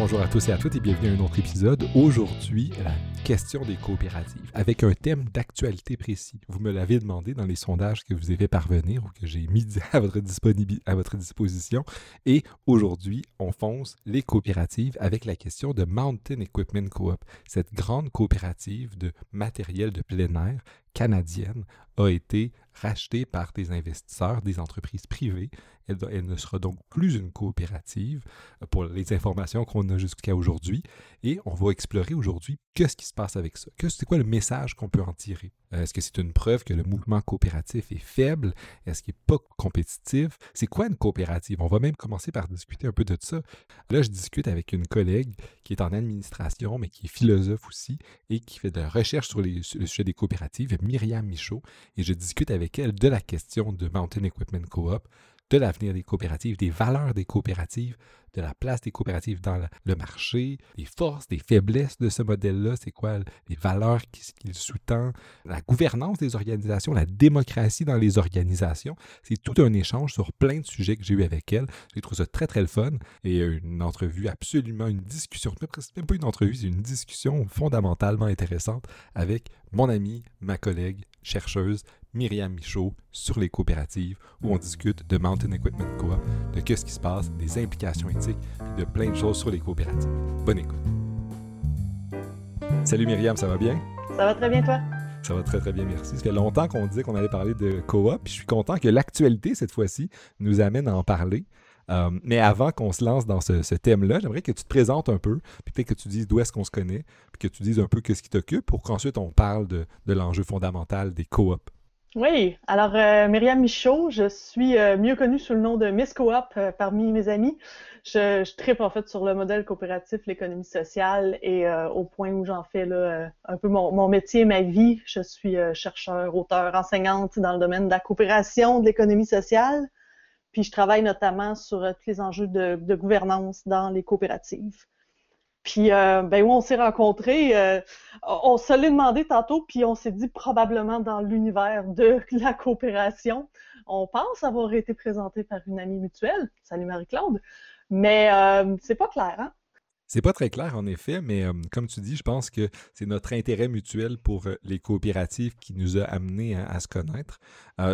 Bonjour à tous et à toutes et bienvenue à un autre épisode. Aujourd'hui, la question des coopératives, avec un thème d'actualité précis. Vous me l'avez demandé dans les sondages que vous avez parvenir ou que j'ai mis à votre, à votre disposition. Et aujourd'hui, on fonce les coopératives avec la question de Mountain Equipment Co-op, cette grande coopérative de matériel de plein air canadienne a été rachetée par des investisseurs, des entreprises privées. Elle, ne sera donc plus une coopérative euh, pour les informations qu'on a jusqu'à aujourd'hui. Et on va explorer aujourd'hui qu'est-ce qui se passe avec ça. C'est quoi le message qu'on peut en tirer? Euh, est-ce que c'est une preuve que le mouvement coopératif est faible? Est-ce qu'il n'est pas compétitif? C'est quoi une coopérative? On va même commencer par discuter un peu de ça. Là, je discute avec une collègue qui est en administration, mais qui est philosophe aussi et qui fait de la recherche sur, le sujet des coopératives, Myriam Michaud. Et je discute avec elle de la question de Mountain Equipment Co-op, de l'avenir des coopératives, des valeurs des coopératives, de la place des coopératives dans le marché, des forces, des faiblesses de ce modèle-là, c'est quoi les valeurs qu'il sous-tend, la gouvernance des organisations, la démocratie dans les organisations. C'est tout un échange sur plein de sujets que j'ai eu avec elle. J'ai trouvé ça très, très le fun et une entrevue absolument, une discussion, même pas une entrevue, c'est une discussion fondamentalement intéressante avec mon amie, ma collègue, chercheuse, Myriam Michaud sur les coopératives où on discute de Mountain Equipment Co-op, de qu'est-ce qui se passe, des implications et de plein de choses sur les coopératives. Bonne écoute. Salut Myriam, ça va bien? Ça va très bien toi? Ça va très très bien, merci. Ça fait longtemps qu'on disait qu'on allait parler de co-op, puis je suis content que l'actualité cette fois-ci nous amène à en parler. Euh, mais avant qu'on se lance dans ce, thème-là, j'aimerais que tu te présentes un peu, puis peut-être que tu dises d'où est-ce qu'on se connaît, puis que tu dises un peu ce qui t'occupe, pour qu'ensuite on parle de, de l'enjeu fondamental des co-op. Oui, alors euh, Myriam Michaud, je suis euh, mieux connue sous le nom de Miss Coop euh, parmi mes amis. Je, je tripe en fait sur le modèle coopératif, l'économie sociale et au point où j'en fais un peu mon, métier, ma vie. Je suis chercheur, auteur, enseignante dans le domaine de la coopération, de l'économie sociale. Puis je travaille notamment sur tous les enjeux de gouvernance dans les coopératives. Puis, euh, ben où on s'est rencontrés, euh, on se l'est demandé tantôt, puis on s'est dit probablement dans l'univers de la coopération. On pense avoir été présenté par une amie mutuelle. Salut Marie-Claude. Mais euh, c'est pas clair, hein? C'est pas très clair, en effet, mais comme tu dis, je pense que c'est notre intérêt mutuel pour les coopératives qui nous a amenés à, se connaître,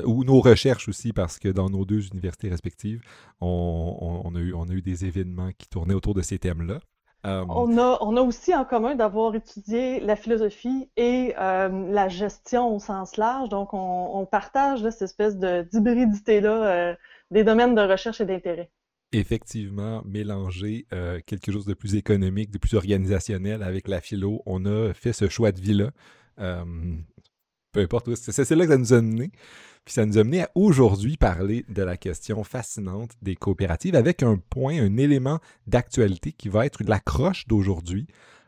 ou nos recherches aussi, parce que dans nos deux universités respectives, on a eu des événements qui tournaient autour de ces thèmes-là. Euh, on, a, on a aussi en commun d'avoir étudié la philosophie et euh, la gestion au sens large. Donc, on, partage cette espèce d'hybridité-là euh, des domaines de recherche et d'intérêt. Effectivement, mélanger quelque chose de plus économique, de plus organisationnel avec la philo, on a fait ce choix de vie-là. peu importe, c'est là que ça nous a mené. Puis ça nous a à aujourd'hui parler de la question fascinante des coopératives avec un point, un élément d'actualité qui va être l'accroche d'aujourd'hui.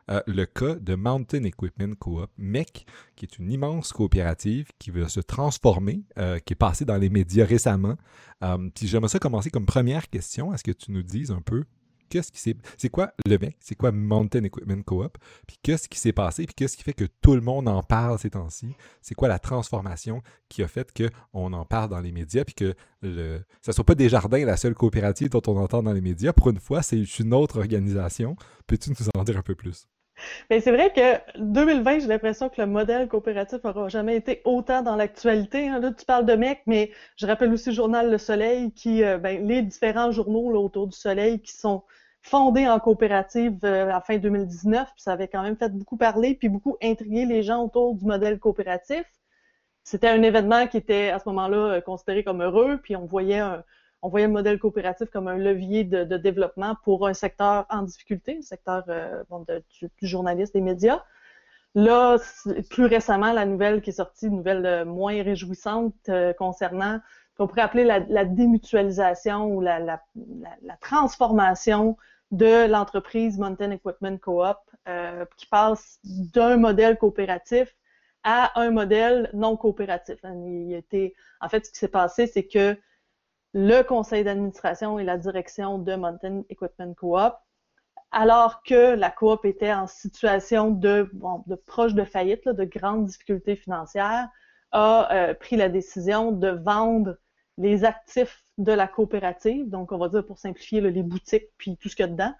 Euh, le cas de Mountain Equipment Co-op, MEC, qui est une immense coopérative qui va se transformer, euh, qui est passée dans les médias récemment. Euh, puis j'aimerais ça commencer comme première question. Est-ce que tu nous dises un peu qu'est-ce qui c'est quoi le mec, c'est quoi Mountain Equipment Co-op, puis qu'est-ce qui s'est passé, puis qu'est-ce qui fait que tout le monde en parle ces temps-ci, c'est quoi la transformation qui a fait qu'on en parle dans les médias, puis que le, ça soit pas Desjardins la seule coopérative dont on entend dans les médias, pour une fois, c'est une autre organisation. Peux-tu nous en dire un peu plus? Mais c'est vrai que 2020, j'ai l'impression que le modèle coopératif n'aura jamais été autant dans l'actualité. Hein. Là, tu parles de MEC, mais je rappelle aussi le journal Le Soleil, qui, euh, ben, les différents journaux autour du Soleil qui sont fondés en coopérative euh, à la fin 2019, puis ça avait quand même fait beaucoup parler, puis beaucoup intriguer les gens autour du modèle coopératif. C'était un événement qui était à ce moment-là euh, considéré comme heureux, puis on voyait un, on voyait le modèle coopératif comme un levier de, développement pour un secteur en difficulté, le secteur euh, du, journaliste des médias. Là, plus récemment, la nouvelle qui est sortie, une nouvelle euh, moins réjouissante euh, concernant qu'on pourrait appeler la, démutualisation ou la, transformation de l'entreprise Mountain Equipment Co-op, qui passe d'un modèle coopératif à un modèle non coopératif. Il était, en fait, ce qui s'est passé, c'est que le conseil d'administration et la direction de Mountain Equipment Co-op, alors que la coop était en situation de, proche de faillite, de grandes difficultés financières, a euh, pris la décision de vendre les actifs de la coopérative, donc on va dire pour simplifier les boutiques puis tout ce qu'il y a dedans,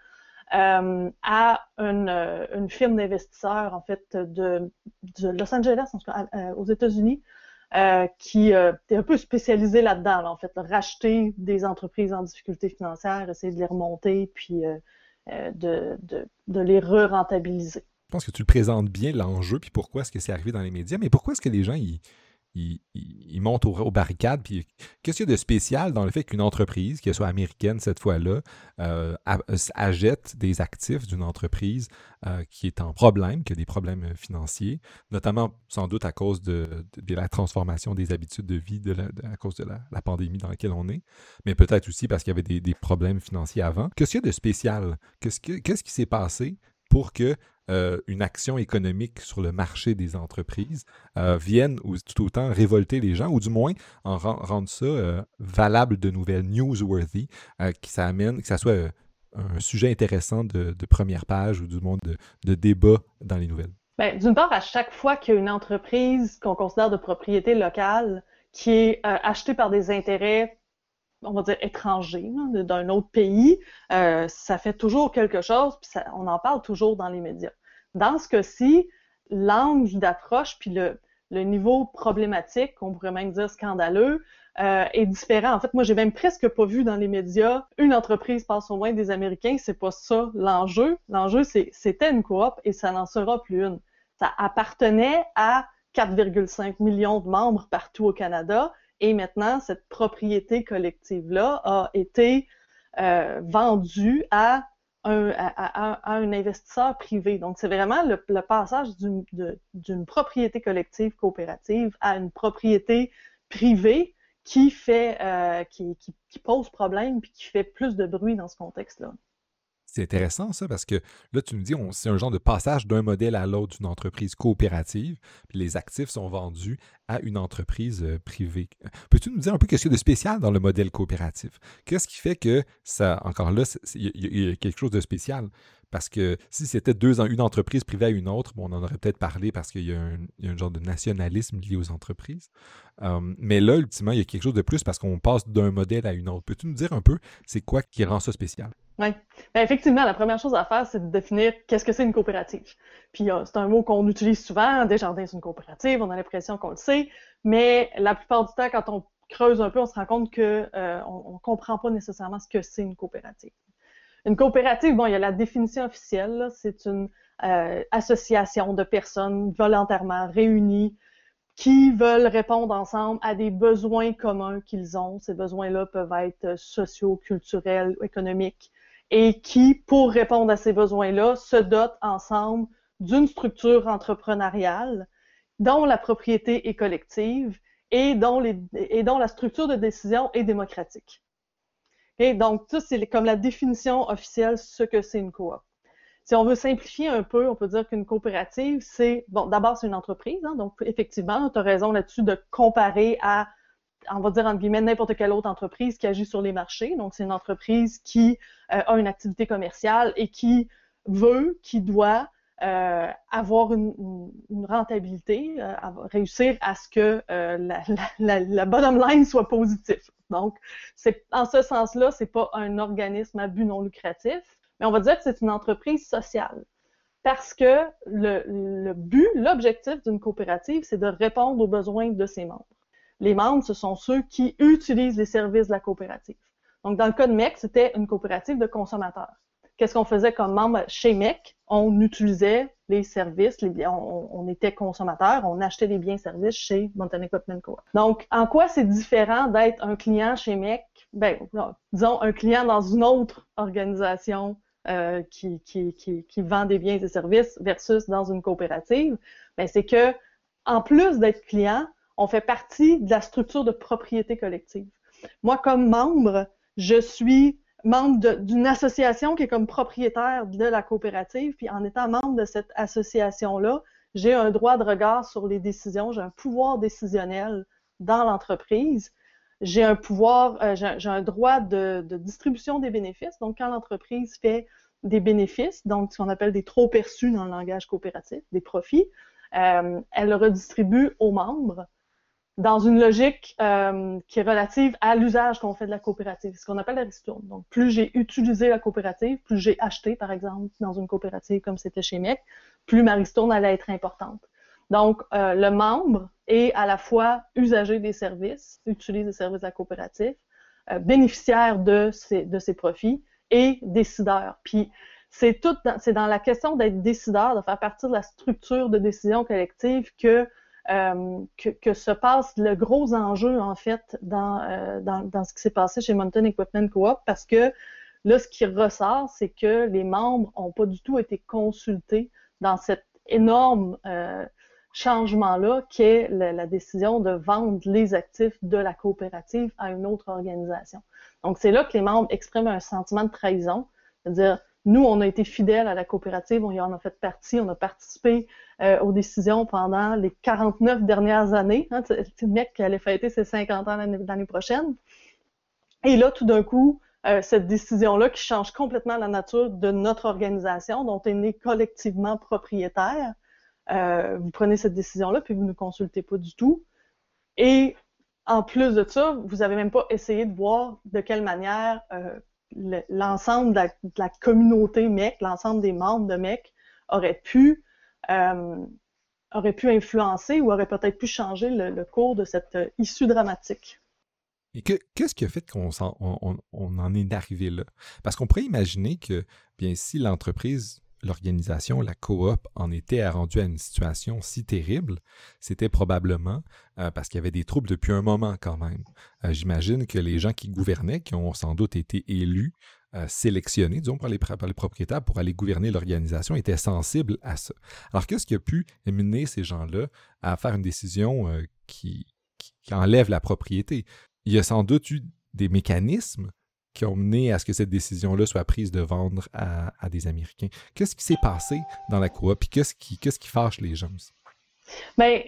euh, à une, une firme d'investisseurs, en fait, de, Los Angeles, aux États-Unis, qui est un peu spécialisée là-dedans, en fait, racheter des entreprises en difficulté financière, essayer de les remonter, puis de, de, de les re-rentabiliser. Je pense que tu le présentes bien, l'enjeu, puis pourquoi est-ce que c'est arrivé dans les médias, mais pourquoi est-ce que les gens, ils, ils, montent aux, barricades. Qu'est-ce qu'il y a de spécial dans le fait qu'une entreprise, qu'elle soit américaine cette fois-là, euh, achète des actifs d'une entreprise euh, qui est en problème, qui a des problèmes financiers, notamment sans doute à cause de, la transformation des habitudes de vie à cause de la, pandémie dans laquelle on est, mais peut-être aussi parce qu'il y avait des, problèmes financiers avant. Qu'est-ce qu'il y a de spécial? Qu'est-ce qui s'est passé pour que euh, une action économique sur le marché des entreprises euh, vienne ou tout autant révolter les gens, ou du moins en rendre ça euh, valable de nouvelles, newsworthy, que ça amène, que ça soit un sujet intéressant de, première page ou du moins de, débat dans les nouvelles. Ben, d'une part, à chaque fois qu'il entreprise qu'on considère de propriété locale qui est achetée par des intérêts on va dire, étranger, d'un autre pays, euh, ça fait toujours quelque chose, puis on en parle toujours dans les médias. Dans ce cas-ci, l'angle d'approche, puis le, niveau problématique, qu'on pourrait même dire scandaleux, euh, est différent. En fait, moi, j'ai même presque pas vu dans les médias une entreprise passe au moins des Américains. C'est pas ça l'enjeu. L'enjeu, c'était une coop et ça n'en sera plus une. Ça appartenait à 4,5 millions de membres partout au Canada et maintenant, cette propriété collective-là a été euh, vendue à un, à, un, investisseur privé. Donc, c'est vraiment le, passage d'une propriété collective coopérative à une propriété privée qui fait euh, qui, qui, qui, pose problème puis qui fait plus de bruit dans ce contexte-là. C'est intéressant ça parce que là, tu nous dis, c'est un genre de passage d'un modèle à l'autre d'une entreprise coopérative, puis les actifs sont vendus à une entreprise euh, privée. Peux-tu nous dire un peu qu'est-ce qu'il y a de spécial dans le modèle coopératif? Qu'est-ce qui fait que ça, encore là, il y, a quelque chose de spécial? Parce que si c'était deux, une entreprise privée à une autre, bon, on en aurait peut-être parlé parce qu'il y, a un genre de nationalisme lié aux entreprises. Hum, mais là, ultimement, il y a quelque chose de plus parce qu'on passe d'un modèle à une autre. Peux-tu nous dire un peu c'est quoi qui rend ça spécial? Oui. Ben, effectivement, la première chose à faire, c'est de définir qu'est-ce que c'est une coopérative. Puis euh, c'est un mot qu'on utilise souvent, Desjardins, c'est une coopérative, on a l'impression qu'on le sait, mais la plupart du temps, quand on creuse un peu, on se rend compte qu'on euh, ne comprend pas nécessairement ce que c'est une coopérative. Une coopérative, bon, il y a la définition officielle, c'est une euh, association de personnes volontairement réunies qui veulent répondre ensemble à des besoins communs qu'ils ont. Ces besoins-là peuvent être sociaux, culturels, économiques, et qui, pour répondre à ces besoins-là, se dotent ensemble d'une structure entrepreneuriale dont la propriété est collective et dont, la structure de décision est démocratique. Et donc, ça, c'est comme la définition officielle ce que c'est une coop. Si on veut simplifier un peu, on peut dire qu'une coopérative, c'est, bon, d'abord, c'est une entreprise, hein, donc effectivement, tu as raison là-dessus de comparer à on va dire entre guillemets n'importe quelle autre entreprise qui agit sur les marchés. Donc, c'est une entreprise qui euh, a une activité commerciale et qui veut, qui doit euh, avoir une, rentabilité, euh, réussir à ce que la, bottom line soit positive. Donc, c'est en ce sens-là, c'est pas un organisme à but non lucratif, mais on va dire que c'est une entreprise sociale. Parce que le but, l'objectif d'une coopérative, c'est de répondre aux besoins de ses membres les membres, ce sont ceux qui utilisent les services de la coopérative. Donc, dans le cas de MEC, c'était une coopérative de consommateurs. Qu'est-ce qu'on faisait comme membre chez MEC? On utilisait les services, on, était consommateur, on achetait des biens et services chez Montana Equipment Co. Donc, en quoi c'est différent d'être un client chez MEC? Ben, disons, un client dans une autre organisation euh, qui, qui, qui, qui, vend des biens et services versus dans une coopérative, ben, c'est que en plus d'être client, on fait partie de la structure de propriété collective. Moi, comme membre, je suis membre d'une association qui est comme propriétaire de la coopérative, puis en étant membre de cette association-là, j'ai un droit de regard sur les décisions, j'ai un pouvoir décisionnel dans l'entreprise, j'ai un pouvoir, euh, j'ai un droit de, distribution des bénéfices. Donc, quand l'entreprise fait des bénéfices, donc ce qu'on appelle des trop perçus dans le langage coopératif, des profits, euh, elle le redistribue aux membres dans une logique euh, qui est relative à l'usage qu'on fait de la coopérative, ce qu'on appelle la ristourne. Donc, plus j'ai utilisé la coopérative, plus j'ai acheté, par exemple, dans une coopérative comme c'était chez MEC, plus ma ristourne allait être importante. Donc, euh, le membre est à la fois usager des services, utilise les services de la coopérative, euh, bénéficiaire de ses, de ses profits et décideur. Puis, c'est tout, c'est dans la question d'être décideur, de faire partie de la structure de décision collective que euh, que, se passe le gros enjeu, en fait, dans, euh, dans, dans, ce qui s'est passé chez Mountain Equipment Co-op, parce que là, ce qui ressort, c'est que les membres n'ont pas du tout été consultés dans cet énorme euh, changement-là, qui est la, décision de vendre les actifs de la coopérative à une autre organisation. Donc, c'est là que les membres expriment un sentiment de trahison, c'est-à-dire, nous, on a été fidèles à la coopérative, on y en a fait partie, on a participé euh, aux décisions pendant les 49 dernières années. Hein, le mec qui allait fêter ses 50 ans l'année prochaine. Et là, tout d'un coup, euh, cette décision-là qui change complètement la nature de notre organisation, dont on est collectivement propriétaire, euh, vous prenez cette décision-là, puis vous ne consultez pas du tout. Et en plus de ça, vous n'avez même pas essayé de voir de quelle manière l'ensemble de, la communauté MEC, l'ensemble des membres de MEC aurait pu euh, aurait pu influencer ou aurait peut-être pu changer le, cours de cette euh, issue dramatique. Et qu'est-ce qui a fait qu'on en, en est arrivé là? Parce qu'on pourrait imaginer que, bien, si l'entreprise l'organisation, la coop, en était rendu à une situation si terrible, c'était probablement euh, parce qu'il y avait des troubles depuis un moment quand même. Euh, J'imagine que les gens qui gouvernaient, qui ont sans doute été élus, euh, sélectionnés, disons, par les, propriétaires pour aller gouverner l'organisation, étaient sensibles à ça. Alors, qu'est-ce qui a pu mener ces gens-là à faire une décision qui, qui enlève la propriété? Il y a sans doute eu des mécanismes qui ont mené à ce que cette décision-là soit prise de vendre à, des Américains. Qu'est-ce qui s'est passé dans la coop? Puis qu'est-ce qui, qu'est-ce qui fâche les gens? Bien,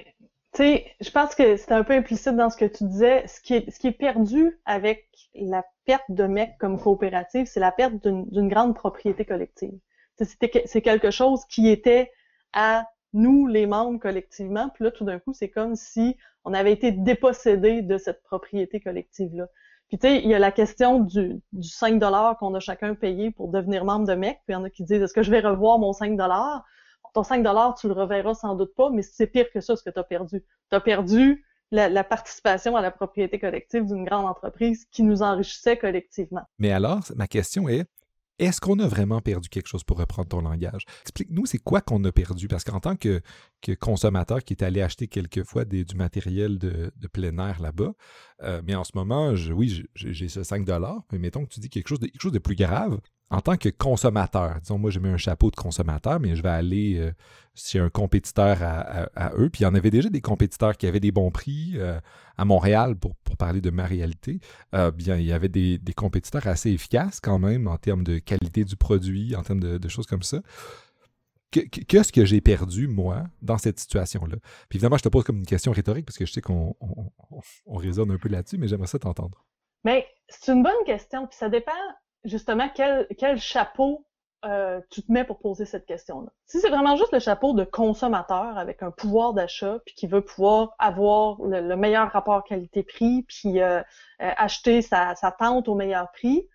tu sais, je pense que c'était un peu implicite dans ce que tu disais. Ce qui est, ce qui est perdu avec la perte de MEC comme coopérative, c'est la perte d'une grande propriété collective. C'est quelque chose qui était à nous, les membres, collectivement. Puis là, tout d'un coup, c'est comme si on avait été dépossédé de cette propriété collective-là. Puis tu sais, il y a la question du, du 5 qu'on a chacun payé pour devenir membre de MEC. Puis il y en a qui disent, est-ce que je vais revoir mon 5 Ton 5 tu le reverras sans doute pas, mais c'est pire que ça ce que tu as perdu. Tu as perdu la, la, participation à la propriété collective d'une grande entreprise qui nous enrichissait collectivement. Mais alors, ma question est, est-ce qu'on a vraiment perdu quelque chose pour reprendre ton langage? Explique-nous, c'est quoi qu'on a perdu? Parce qu'en tant que, consommateur qui est allé acheter quelquefois du matériel de, plein air là-bas, euh, mais en ce moment, oui, j'ai ce 5 mais mettons que tu dis quelque chose de, quelque chose de plus grave en tant que consommateur, disons, moi j'ai mis un chapeau de consommateur, mais je vais aller euh, chez un compétiteur à, eux. Puis il y en avait déjà des compétiteurs qui avaient des bons prix euh, à Montréal, pour, parler de ma réalité. Euh, bien, il y avait des, compétiteurs assez efficaces quand même en termes de qualité du produit, en termes de, choses comme ça. Qu'est-ce que j'ai perdu, moi, dans cette situation-là? Puis évidemment, je te pose comme une question rhétorique parce que je sais qu'on on, on, on raisonne un peu là-dessus, mais j'aimerais ça t'entendre. Mais c'est une bonne question, puis ça dépend justement quel, quel chapeau euh, tu te mets pour poser cette question-là? Si c'est vraiment juste le chapeau de consommateur avec un pouvoir d'achat, puis qui veut pouvoir avoir le, le meilleur rapport qualité-prix, puis euh, euh, acheter sa, sa tente au meilleur prix,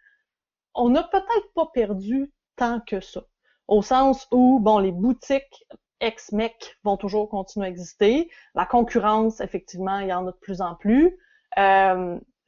on n'a peut-être pas perdu tant que ça. Au sens où, bon, les boutiques ex-MEC vont toujours continuer à exister. La concurrence, effectivement, il y en a de plus en plus.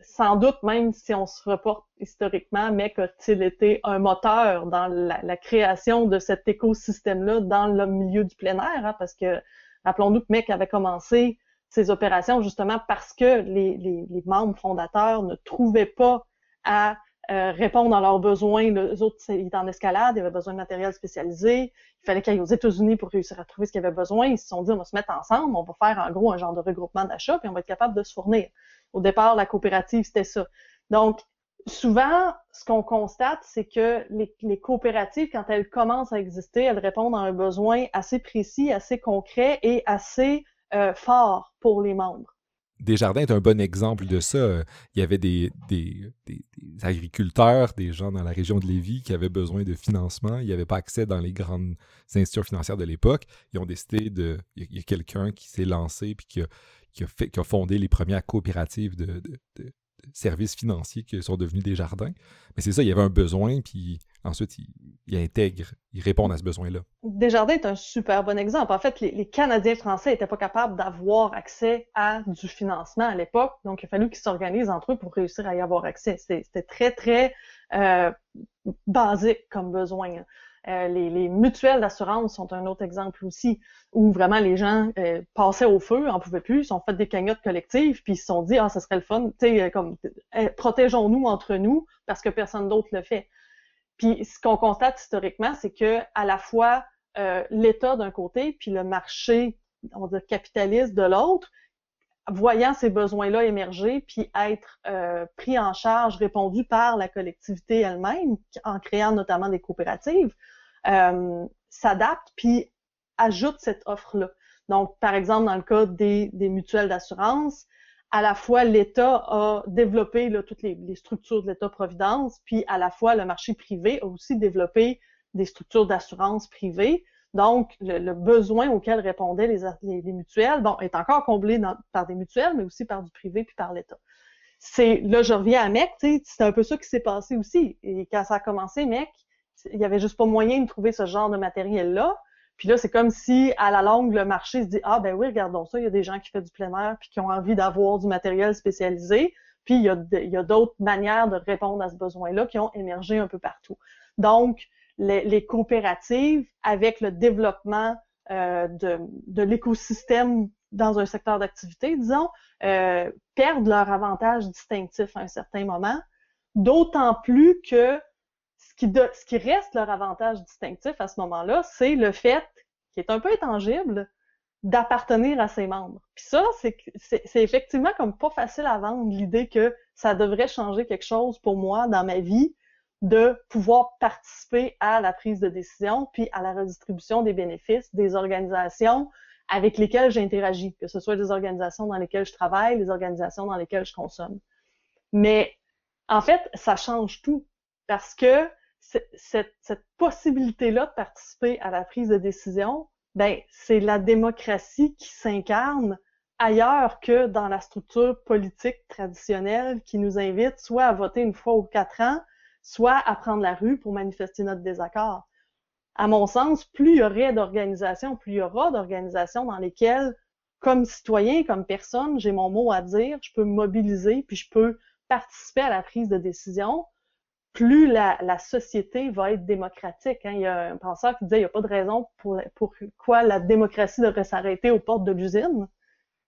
Sans doute, même si on se reporte historiquement, MEC a-t-il été un moteur dans la, création de cet écosystème-là dans le milieu du plein air, hein, parce que rappelons-nous que MEC avait commencé ses opérations justement parce que les membres fondateurs ne trouvaient pas à euh, répondre à leurs besoins. Les autres, ils étaient en escalade, ils avaient besoin de matériel spécialisé. Il fallait qu'ils aillent aux États-Unis pour réussir à trouver ce qu'ils avaient besoin. Ils se sont dit, on va se mettre ensemble, on va faire en gros un genre de regroupement d'achat, puis on va être capable de se fournir. Au départ, la coopérative, c'était ça. Donc, souvent, ce qu'on constate, c'est que les, les, coopératives, quand elles commencent à exister, elles répondent à un besoin assez précis, assez concret et assez euh, fort pour les membres. Desjardins est un bon exemple de ça. Il y avait des, agriculteurs, des gens dans la région de Lévis qui avaient besoin de financement. Ils n'avaient pas accès dans les grandes institutions financières de l'époque. Ils ont décidé de. Il y a, quelqu'un qui s'est lancé puis qui a fondé les premières coopératives de, services financiers qui sont devenus des jardins. Mais c'est ça, il y avait un besoin, puis ensuite, ils, intègrent, ils répondent à ce besoin-là. Desjardins est un super bon exemple. En fait, les, Canadiens français n'étaient pas capables d'avoir accès à du financement à l'époque, donc il a fallu qu'ils s'organisent entre eux pour réussir à y avoir accès. C'était très, très euh, basique comme besoin. Euh, les, mutuelles d'assurance sont un autre exemple aussi, où vraiment les gens euh, passaient au feu, en pouvaient plus, ils ont fait des cagnottes collectives, puis ils se sont dit ah ça serait le fun, tu euh, comme protégeons-nous entre nous parce que personne d'autre le fait. Puis ce qu'on constate historiquement, c'est que à la fois l'État d'un côté, puis le marché, on va dire capitaliste de l'autre, voyant ces besoins-là émerger, puis être pris en charge, répondu par la collectivité elle-même, en créant notamment des coopératives, euh, s'adapte puis ajoute cette offre-là. Donc, par exemple, dans le cas des, des mutuelles d'assurance, à la fois l'État a développé toutes les, les, structures de l'État-providence, puis à la fois le marché privé a aussi développé des structures d'assurance privées. Donc, le, besoin auquel répondaient les, les, mutuelles, bon, est encore comblé par des mutuelles, mais aussi par du privé puis par l'État. C'est là, je reviens à MEC, c'est un peu ça qui s'est passé aussi. Et quand ça a commencé, MEC, il y avait juste pas moyen de trouver ce genre de matériel-là. Puis là, c'est comme si, à la longue, le marché se dit, ah ben oui, regardons ça, il y a des gens qui font du plein air puis qui ont envie d'avoir du matériel spécialisé. Puis il y a, d'autres manières de répondre à ce besoin-là qui ont émergé un peu partout. Donc, les, coopératives, avec le développement euh, de, l'écosystème dans un secteur d'activité, disons, euh, perdent leur avantage distinctif à un certain moment, d'autant plus que ce qui, reste leur avantage distinctif à ce moment-là, c'est le fait, qui est un peu intangible, d'appartenir à ses membres. Puis ça, c'est effectivement comme pas facile à vendre l'idée que ça devrait changer quelque chose pour moi dans ma vie de pouvoir participer à la prise de décision puis à la redistribution des bénéfices des organisations avec lesquelles j'interagis, que ce soit des organisations dans lesquelles je travaille, des organisations dans lesquelles je consomme. Mais en fait, ça change tout parce que cette, possibilité-là de participer à la prise de décision, ben, c'est la démocratie qui s'incarne ailleurs que dans la structure politique traditionnelle qui nous invite soit à voter une fois ou quatre ans, soit à prendre la rue pour manifester notre désaccord. À mon sens, plus il y aurait d'organisations, plus il y aura d'organisations dans lesquelles, comme citoyen, comme personne, j'ai mon mot à dire, je peux me mobiliser, puis je peux participer à la prise de décision, plus la, société va être démocratique. Hein. Il y a un penseur qui disait qu'il n'y a pas de raison pour, quoi la démocratie devrait s'arrêter aux portes de l'usine.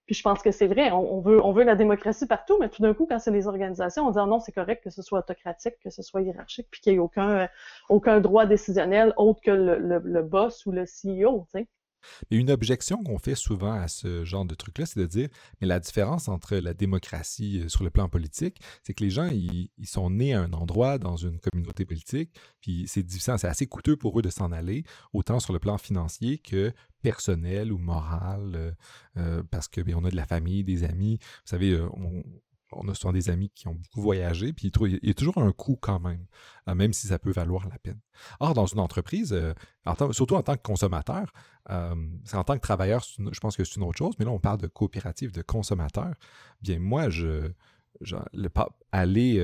Puis je pense que c'est vrai, on, veut, on veut la démocratie partout, mais tout d'un coup, quand c'est les organisations, on dit ah non, c'est correct que ce soit autocratique, que ce soit hiérarchique, puis qu'il n'y ait aucun, aucun droit décisionnel autre que le, le, boss ou le CEO. Mais une objection qu'on fait souvent à ce genre de truc-là, c'est de dire, mais la différence entre la démocratie euh, sur le plan politique, c'est que les gens, ils, sont nés à un endroit, dans une communauté politique, puis c'est difficile, c'est assez coûteux pour eux de s'en aller, autant sur le plan financier que personnel ou moral, euh, euh, parce que ben, on a de la famille, des amis. Vous savez, on, on a souvent des amis qui ont beaucoup voyagé, puis il y a toujours un coût quand même, euh, même si ça peut valoir la peine. Or, dans une entreprise, euh, surtout en tant que consommateur, euh, en tant que travailleur, je pense que c'est une autre chose, mais là, on parle de coopérative de consommateurs. Bien, moi, je, le, aller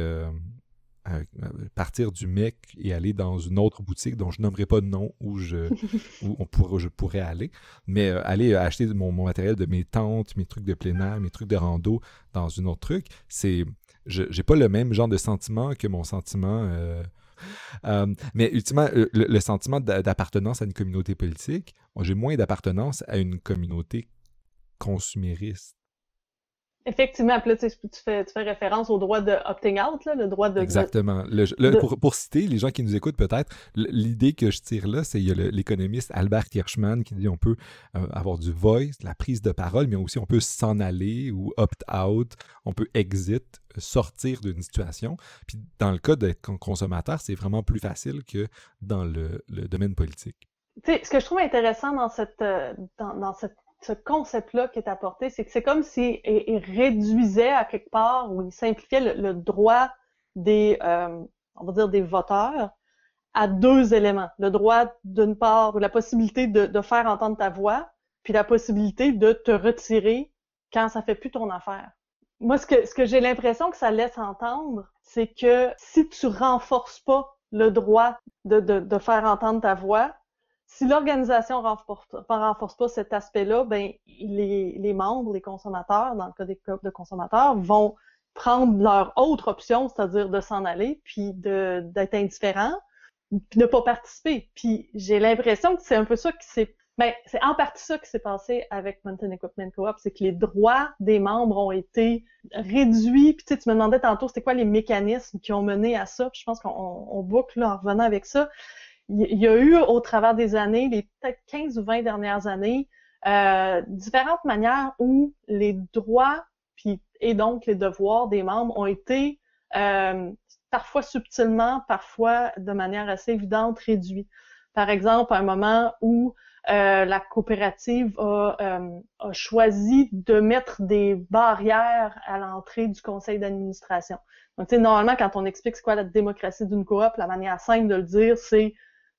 partir du mec et aller dans une autre boutique dont je nommerai pas de nom où je, où on pourrait, je pourrais aller, mais euh, aller acheter mon, matériel de mes tentes, mes trucs de plein air, mes trucs de rando dans une autre truc, c'est, je j'ai pas le même genre de sentiment que mon sentiment. Euh, euh, mais ultimement, le sentiment d'appartenance à une communauté politique, j'ai moins d'appartenance à une communauté consumériste. Effectivement, puis là, tu, fais, tu fais référence au droit de opting out, là, le droit de. Exactement. Le, Pour, pour, citer les gens qui nous écoutent peut-être, l'idée que je tire là, c'est il y a l'économiste Albert Hirschman qui dit on peut euh, avoir du voice, la prise de parole, mais aussi on peut s'en aller ou opt out, on peut exit, sortir d'une situation. Puis dans le cas d'être consommateur, c'est vraiment plus facile que dans le, le domaine politique. Tu sais, ce que je trouve intéressant dans cette, euh, dans, dans cette ce concept-là qui est apporté, c'est que c'est comme s'il réduisait à quelque part ou il simplifiait le, droit des, euh, on va dire des voteurs à deux éléments. Le droit, d'une part, la possibilité de, faire entendre ta voix, puis la possibilité de te retirer quand ça fait plus ton affaire. Moi, ce que, j'ai l'impression que ça laisse entendre, c'est que si tu renforces pas le droit de faire entendre ta voix, si l'organisation renforce, renforce pas cet aspect-là, ben les, membres, les consommateurs, dans le cas des clubs de consommateurs, vont prendre leur autre option, c'est-à-dire de s'en aller, puis d'être indifférent, puis ne pas participer. Puis j'ai l'impression que c'est un peu ça qui s'est ben, c'est en partie ça qui s'est passé avec Mountain Equipment Co-op, c'est que les droits des membres ont été réduits. Puis tu, sais, tu me demandais tantôt c'était quoi les mécanismes qui ont mené à ça? Puis je pense qu'on boucle en revenant avec ça il y a eu au travers des années, les peut-être 15 ou 20 dernières années, euh, différentes manières où les droits puis, et donc les devoirs des membres ont été euh, parfois subtilement, parfois de manière assez évidente réduits. Par exemple, à un moment où euh, la coopérative a, a, choisi de mettre des barrières à l'entrée du conseil d'administration. Donc, tu sais, normalement, quand on explique c'est quoi la démocratie d'une coop, la manière simple de le dire, c'est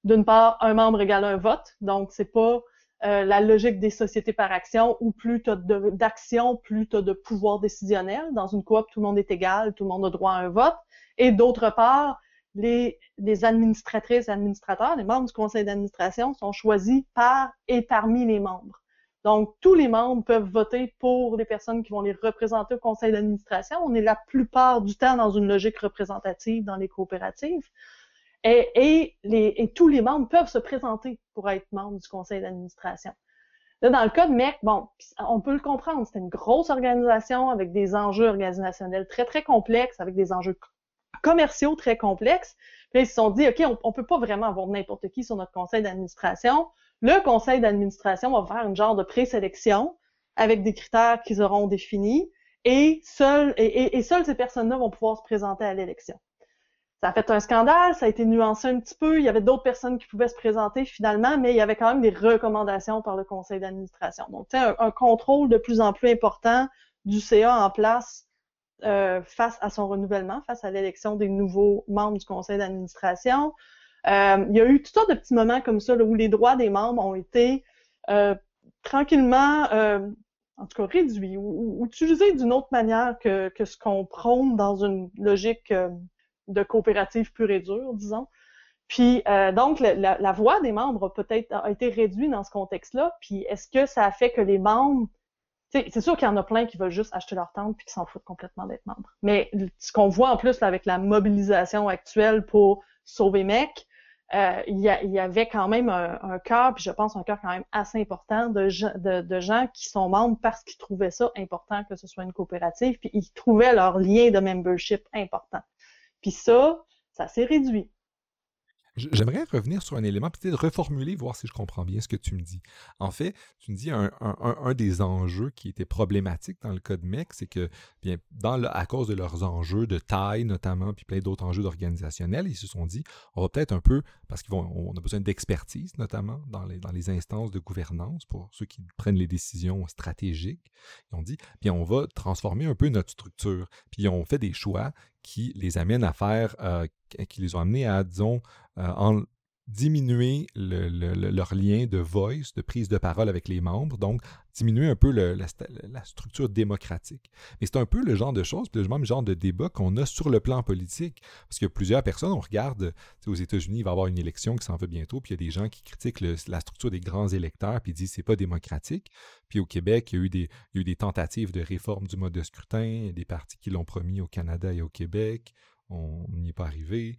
d'une part, un membre égale un vote. Donc, c'est pas euh, la logique des sociétés par action où plus tu as d'action, plus tu as de pouvoir décisionnel. Dans une coop, tout le monde est égal, tout le monde a droit à un vote. Et d'autre part, les, les administratrices administrateurs, les membres du conseil d'administration sont choisis par et parmi les membres. Donc, tous les membres peuvent voter pour les personnes qui vont les représenter au conseil d'administration. On est la plupart du temps dans une logique représentative dans les coopératives. Et, les, et, tous les membres peuvent se présenter pour être membres du conseil d'administration. Là, dans le cas de MEC, bon, on peut le comprendre, c'était une grosse organisation avec des enjeux organisationnels très, très complexes, avec des enjeux commerciaux très complexes. Puis ils se sont dit, OK, on, ne peut pas vraiment avoir n'importe qui sur notre conseil d'administration. Le conseil d'administration va faire une genre de présélection avec des critères qu'ils auront définis et et, et seules ces personnes-là vont pouvoir se présenter à l'élection. Ça a fait un scandale, ça a été nuancé un petit peu. Il y avait d'autres personnes qui pouvaient se présenter finalement, mais il y avait quand même des recommandations par le conseil d'administration. Donc, tu un, un contrôle de plus en plus important du CA en place euh, face à son renouvellement, face à l'élection des nouveaux membres du conseil d'administration. Euh, il y a eu toutes sortes de petits moments comme ça où les droits des membres ont été euh, tranquillement, en tout cas réduits ou, utilisés d'une autre manière que, que ce qu'on prône dans une logique de coopérative pure et dure, disons. Puis euh, donc la, voix des membres a peut-être a été réduite dans ce contexte-là. Puis est-ce que ça a fait que les membres, c'est sûr qu'il y en a plein qui veulent juste acheter leur tente puis qui s'en foutent complètement d'être membres. Mais ce qu'on voit en plus avec la mobilisation actuelle pour sauver MEC, euh, il, y avait quand même un, cœur, puis je pense un cœur quand même assez important de, de, de gens qui sont membres parce qu'ils trouvaient ça important que ce soit une coopérative, puis ils trouvaient leur lien de membership important. Puis ça, ça s'est réduit. J'aimerais revenir sur un élément, peut-être reformuler, voir si je comprends bien ce que tu me dis. En fait, tu me dis un, des enjeux qui était problématique dans le cas de MEC, c'est que, bien, dans à cause de leurs enjeux de taille notamment, puis plein d'autres enjeux organisationnels, ils se sont dit, on va peut-être un peu, parce qu'on a besoin d'expertise notamment dans les, dans les instances de gouvernance pour ceux qui prennent les décisions stratégiques. Ils ont dit, bien, on va transformer un peu notre structure. Puis ils ont fait des choix qui les amènent à faire, euh, qui les ont amenés à, disons, euh, en, diminuer leur lien de voice, de prise de parole avec les membres, donc diminuer un peu la, structure démocratique. Mais c'est un peu le genre de choses, le même genre de débat qu'on a sur le plan politique, parce que plusieurs personnes, on regarde, aux États-Unis, il va y avoir une élection qui s'en veut bientôt, puis il y a des gens qui critiquent la structure des grands électeurs, puis disent c'est pas démocratique. Puis au Québec, il y, a eu des, il y a eu des tentatives de réforme du mode de scrutin, des partis qui l'ont promis au Canada et au Québec on n'y est pas arrivé.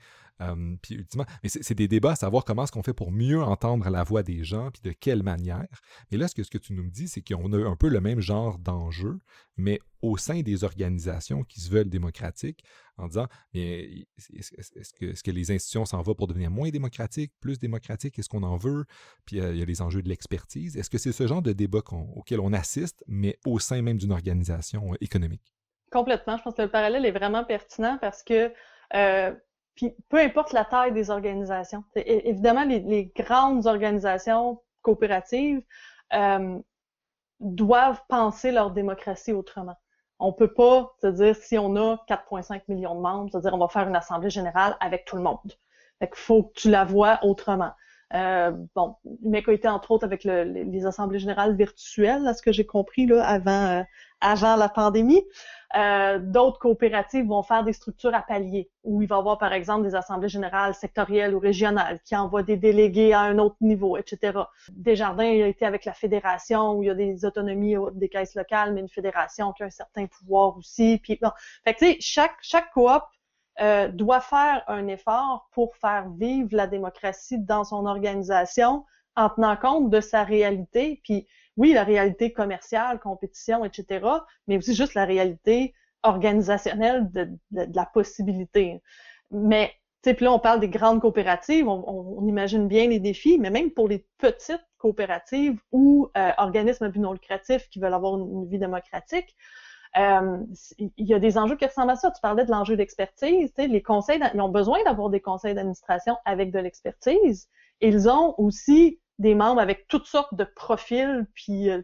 puis ultimement, mais c'est des débats à savoir comment est-ce qu'on fait pour mieux entendre la voix des gens, puis de quelle manière. Mais là, ce que, tu nous dis, c'est qu'on a un peu le même genre d'enjeu, mais au sein des organisations qui se veulent démocratiques, en disant, est-ce que, les institutions s'en vont pour devenir moins démocratiques, plus démocratiques, est-ce qu'on en veut? Puis il y a les enjeux de l'expertise. Est-ce que c'est ce genre de débat auquel on assiste, mais au sein même d'une organisation économique? Complètement. Je pense que le parallèle est vraiment pertinent parce que euh, puis peu importe la taille des organisations. Évidemment, les, grandes organisations coopératives, euh, doivent penser leur démocratie autrement. On peut pas se dire si on a 4,5 millions de membres, se dire on va faire une assemblée générale avec tout le monde. Fait qu'il faut que tu la vois autrement. Euh, bon, MEC a entre autres avec le, les assemblées générales virtuelles, à ce que j'ai compris là, avant, avant la pandémie. Euh, D'autres coopératives vont faire des structures à paliers, où il va y avoir par exemple des assemblées générales sectorielles ou régionales qui envoient des délégués à un autre niveau, etc. Desjardins a été avec la fédération, où il y a des autonomies des caisses locales, mais une fédération qui a un certain pouvoir aussi. Puis bon, fait que tu sais, chaque chaque coop euh, doit faire un effort pour faire vivre la démocratie dans son organisation en tenant compte de sa réalité. Puis oui, la réalité commerciale, compétition, etc., mais aussi juste la réalité organisationnelle de, la possibilité. Mais tu sais, puis là, on parle des grandes coopératives, on, imagine bien les défis, mais même pour les petites coopératives ou euh, organismes à but non lucratif qui veulent avoir une vie démocratique, euh, il y a des enjeux qui ressemblent à ça. Tu parlais de l'enjeu d'expertise. Les conseils, ils ont besoin d'avoir des conseils d'administration avec de l'expertise. Ils ont aussi des membres avec toutes sortes de profils puis, euh,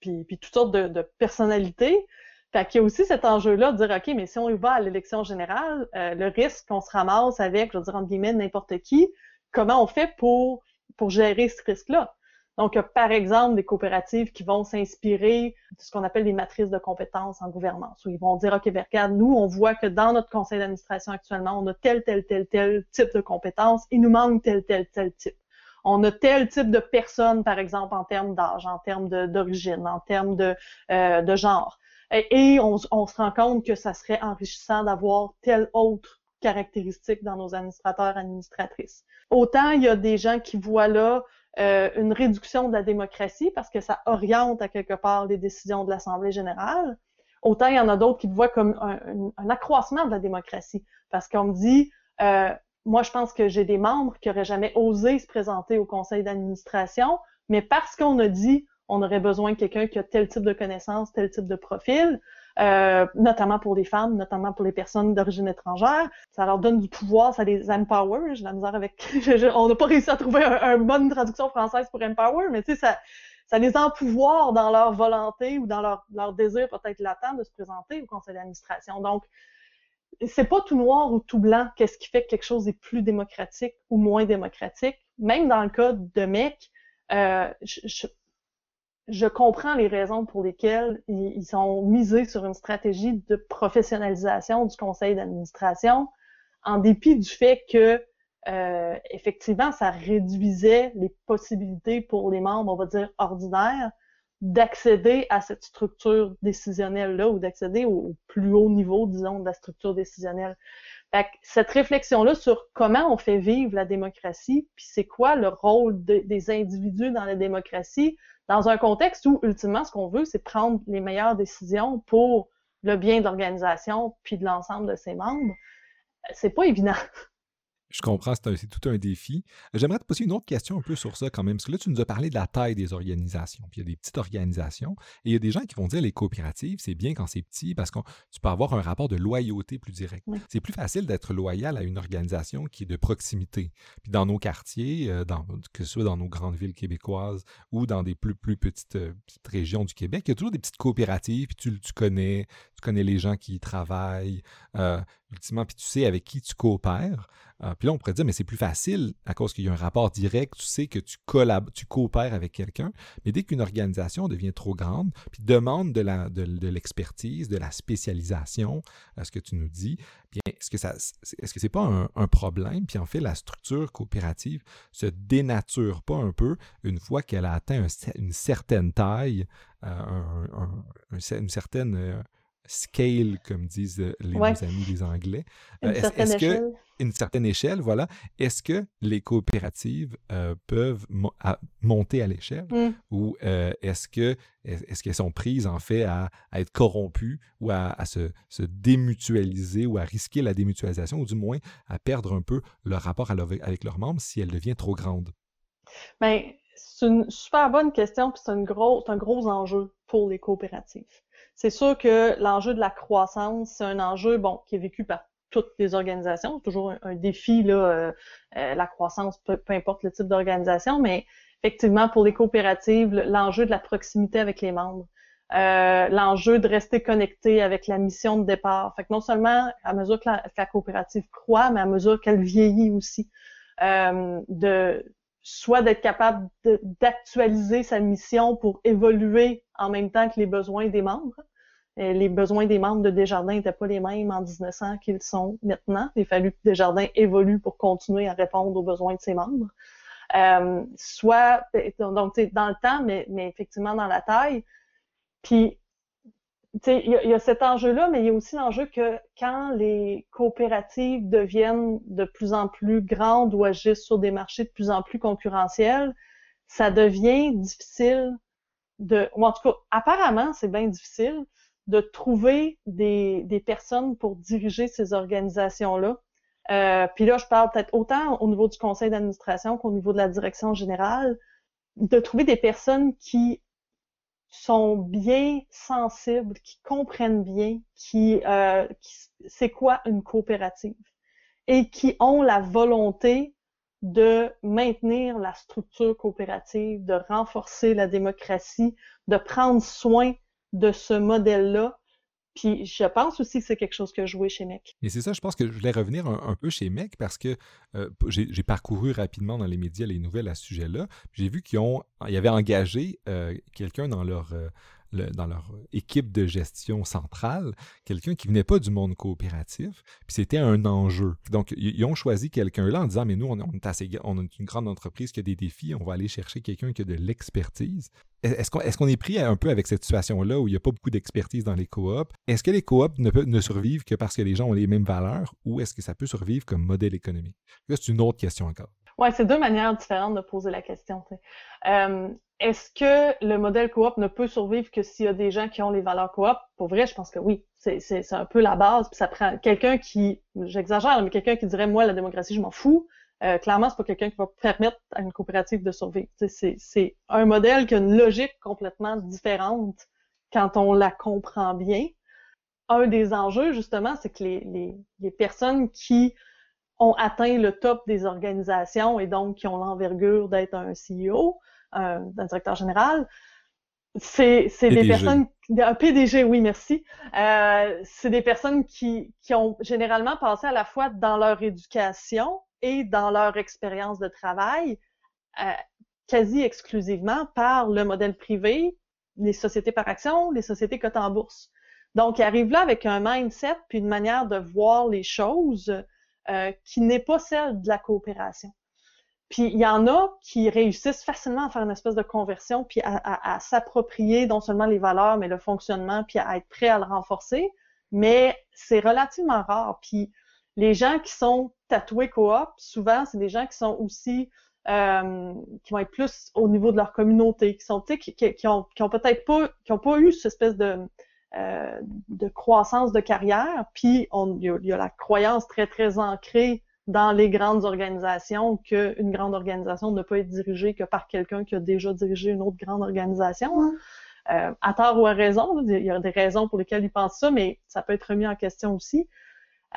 puis, puis, toutes sortes de, de personnalités. Fait qu'il y a aussi cet enjeu-là de dire, OK, mais si on y va à l'élection générale, euh, le risque qu'on se ramasse avec, je veux dire, entre guillemets, n'importe qui, comment on fait pour, pour gérer ce risque-là? Donc, par exemple des coopératives qui vont s'inspirer de ce qu'on appelle des matrices de compétences en gouvernance, où ils vont dire, OK, ben, regarde, nous, on voit que dans notre conseil d'administration actuellement, on a tel, tel, tel, tel type de compétences, il nous manque tel, tel, tel type. On a tel type de personnes, par exemple, en termes d'âge, en termes d'origine, en termes de, euh, genre. Et, on, on se rend compte que ça serait enrichissant d'avoir telle autre caractéristique dans nos administrateurs, administratrices. Autant il y a des gens qui voient là euh, une réduction de la démocratie parce que ça oriente à quelque part les décisions de l'Assemblée générale. Autant il y en a d'autres qui le voient comme un, accroissement de la démocratie parce qu'on me dit, euh, moi je pense que j'ai des membres qui auraient jamais osé se présenter au conseil d'administration, mais parce qu'on a dit on aurait besoin de quelqu'un qui a tel type de connaissances, tel type de profil, euh, notamment pour les femmes, notamment pour les personnes d'origine étrangère. Ça leur donne du pouvoir, ça les empower. J'ai la misère avec... on n'a pas réussi à trouver un, une bonne traduction française pour empower, mais tu sais, ça, ça les empouvoir dans leur volonté ou dans leur, leur désir peut-être latent de se présenter au conseil d'administration. Donc, c'est pas tout noir ou tout blanc qu'est-ce qui fait que quelque chose est plus démocratique ou moins démocratique. Même dans le cas de MEC, euh, je, je comprends les raisons pour lesquelles ils, sont misés sur une stratégie de professionnalisation du conseil d'administration, en dépit du fait que euh, effectivement, ça réduisait les possibilités pour les membres, on va dire, ordinaires, d'accéder à cette structure décisionnelle-là ou d'accéder au, plus haut niveau, disons, de la structure décisionnelle. Fait cette réflexion-là sur comment on fait vivre la démocratie, puis c'est quoi le rôle des individus dans la démocratie, dans un contexte où, ultimement, ce qu'on veut, c'est prendre les meilleures décisions pour le bien de l'organisation puis de l'ensemble de ses membres, c'est pas évident. Je comprends, c'est tout un défi. J'aimerais te poser une autre question un peu sur ça quand même, parce que là, tu nous as parlé de la taille des organisations. Puis il y a des petites organisations, et il y a des gens qui vont dire les coopératives, c'est bien quand c'est petit, parce que tu peux avoir un rapport de loyauté plus direct. C'est plus facile d'être loyal à une organisation qui est de proximité. Puis dans nos quartiers, euh, dans, que ce soit dans nos grandes villes québécoises ou dans des plus, plus petites, euh, régions du Québec, il y a toujours des petites coopératives, puis tu, tu connais, tu connais les gens qui y travaillent, euh, ultimement, puis tu sais avec qui tu coopères. Euh, puis là, on pourrait dire, mais c'est plus facile à cause qu'il y a un rapport direct, tu sais que tu, tu coopères avec quelqu'un. Mais dès qu'une organisation devient trop grande, puis demande de, la, de, l'expertise, de la spécialisation, à ce que tu nous dis, bien, est-ce que est-ce que c'est pas un, problème? Puis en fait, la structure coopérative se dénature pas un peu une fois qu'elle a atteint une certaine taille, euh, une certaine euh, scale, comme disent euh, les amis des Anglais. Une euh, certaine échelle. une certaine échelle, voilà. Est-ce que les coopératives euh, peuvent monter à l'échelle mmh. ou est-ce que est-ce qu'elles sont prises en fait à, être corrompues ou à, se, démutualiser ou à risquer la démutualisation ou du moins à perdre un peu leur rapport avec leurs membres si elle devient trop grande? Bien, c'est une super bonne question, puis c'est un gros enjeu pour les coopératives. C'est sûr que l'enjeu de la croissance, c'est un enjeu, bon, qui est vécu par toutes les organisations. C'est toujours un, défi, là, euh, euh, la croissance, peu, importe le type d'organisation, mais effectivement, pour les coopératives, l'enjeu de la proximité avec les membres, euh, l'enjeu de rester connecté avec la mission de départ. Fait que non seulement à mesure que la, coopérative croît, mais à mesure qu'elle vieillit aussi, de soit d'être capable d'actualiser sa mission pour évoluer en même temps que les besoins des membres, euh, les besoins des membres de Desjardins n'étaient pas les mêmes en 1900 qu'ils sont maintenant. Il a fallu que Desjardins évolue pour continuer à répondre aux besoins de ses membres. Euh, soit donc dans le temps, mais, mais effectivement dans la taille. Puis il y, y, a cet enjeu-là, mais il y a aussi l'enjeu que quand les coopératives deviennent de plus en plus grandes ou agissent sur des marchés de plus en plus concurrentiels, ça devient difficile de, ou en tout cas, apparemment, c'est bien difficile de trouver des, des personnes pour diriger ces organisations-là. Euh, puis là, je parle peut-être autant au niveau du conseil d'administration qu'au niveau de la direction générale, de trouver des personnes qui sont bien sensibles, qui comprennent bien, qui, euh, c'est quoi une coopérative et qui ont la volonté de maintenir la structure coopérative, de renforcer la démocratie, de prendre soin de ce modèle-là. Puis je pense aussi que c'est quelque chose que joué chez MEC. Et c'est ça, je pense que je voulais revenir un, peu chez MEC parce que euh, j'ai parcouru rapidement dans les médias les nouvelles à ce sujet-là. J'ai vu qu'ils ont, ils avaient engagé euh, quelqu'un dans leur euh, dans leur équipe de gestion centrale, quelqu'un qui venait pas du monde coopératif, puis c'était un enjeu. Donc, ils ont choisi quelqu'un là en disant, mais nous, on, est assez, on a une grande entreprise qui a des défis, on va aller chercher quelqu'un qui a de l'expertise. Est-ce qu'on est, qu'on est, pris un peu avec cette situation-là où il n'y a pas beaucoup d'expertise dans les coops? Est-ce que les coops ne, ne survivent que parce que les gens ont les mêmes valeurs ou est-ce que ça peut survivre comme modèle économique? Là, c'est une autre question encore. Oui, c'est deux manières différentes de poser la question. Euh, est-ce que le modèle coop ne peut survivre que s'il y a des gens qui ont les valeurs coop? Pour vrai, je pense que oui. C'est un peu la base. Puis ça prend quelqu'un qui, j'exagère, mais quelqu'un qui dirait moi la démocratie, je m'en fous. Euh, clairement, c'est pas quelqu'un qui va permettre à une coopérative de survivre. C'est un modèle qui a une logique complètement différente quand on la comprend bien. Un des enjeux, justement, c'est que les, personnes qui ont atteint le top des organisations et donc qui ont l'envergure d'être un CEO, euh, d'un directeur général. C'est des personnes, un PDG, oui, merci. Euh, c'est des personnes qui, qui ont généralement passé à la fois dans leur éducation et dans leur expérience de travail, euh, quasi exclusivement par le modèle privé, les sociétés par action, les sociétés cotées en bourse. Donc, ils arrivent là avec un mindset puis une manière de voir les choses euh, qui n'est pas celle de la coopération. Puis il y en a qui réussissent facilement à faire une espèce de conversion, puis à, s'approprier non seulement les valeurs, mais le fonctionnement, puis à être prêt à le renforcer. Mais c'est relativement rare. Puis les gens qui sont tatoués coop, souvent, c'est des gens qui sont aussi euh, qui vont être plus au niveau de leur communauté, qui sont, qui, qui, ont, qui ont peut-être pas, qui ont pas eu cette espèce de euh, de croissance de carrière, puis il y, y, a la croyance très très ancrée dans les grandes organisations qu'une grande organisation ne peut être dirigée que par quelqu'un qui a déjà dirigé une autre grande organisation. Hein. Euh, à tort ou à raison, il y a des raisons pour lesquelles ils pensent ça, mais ça peut être remis en question aussi,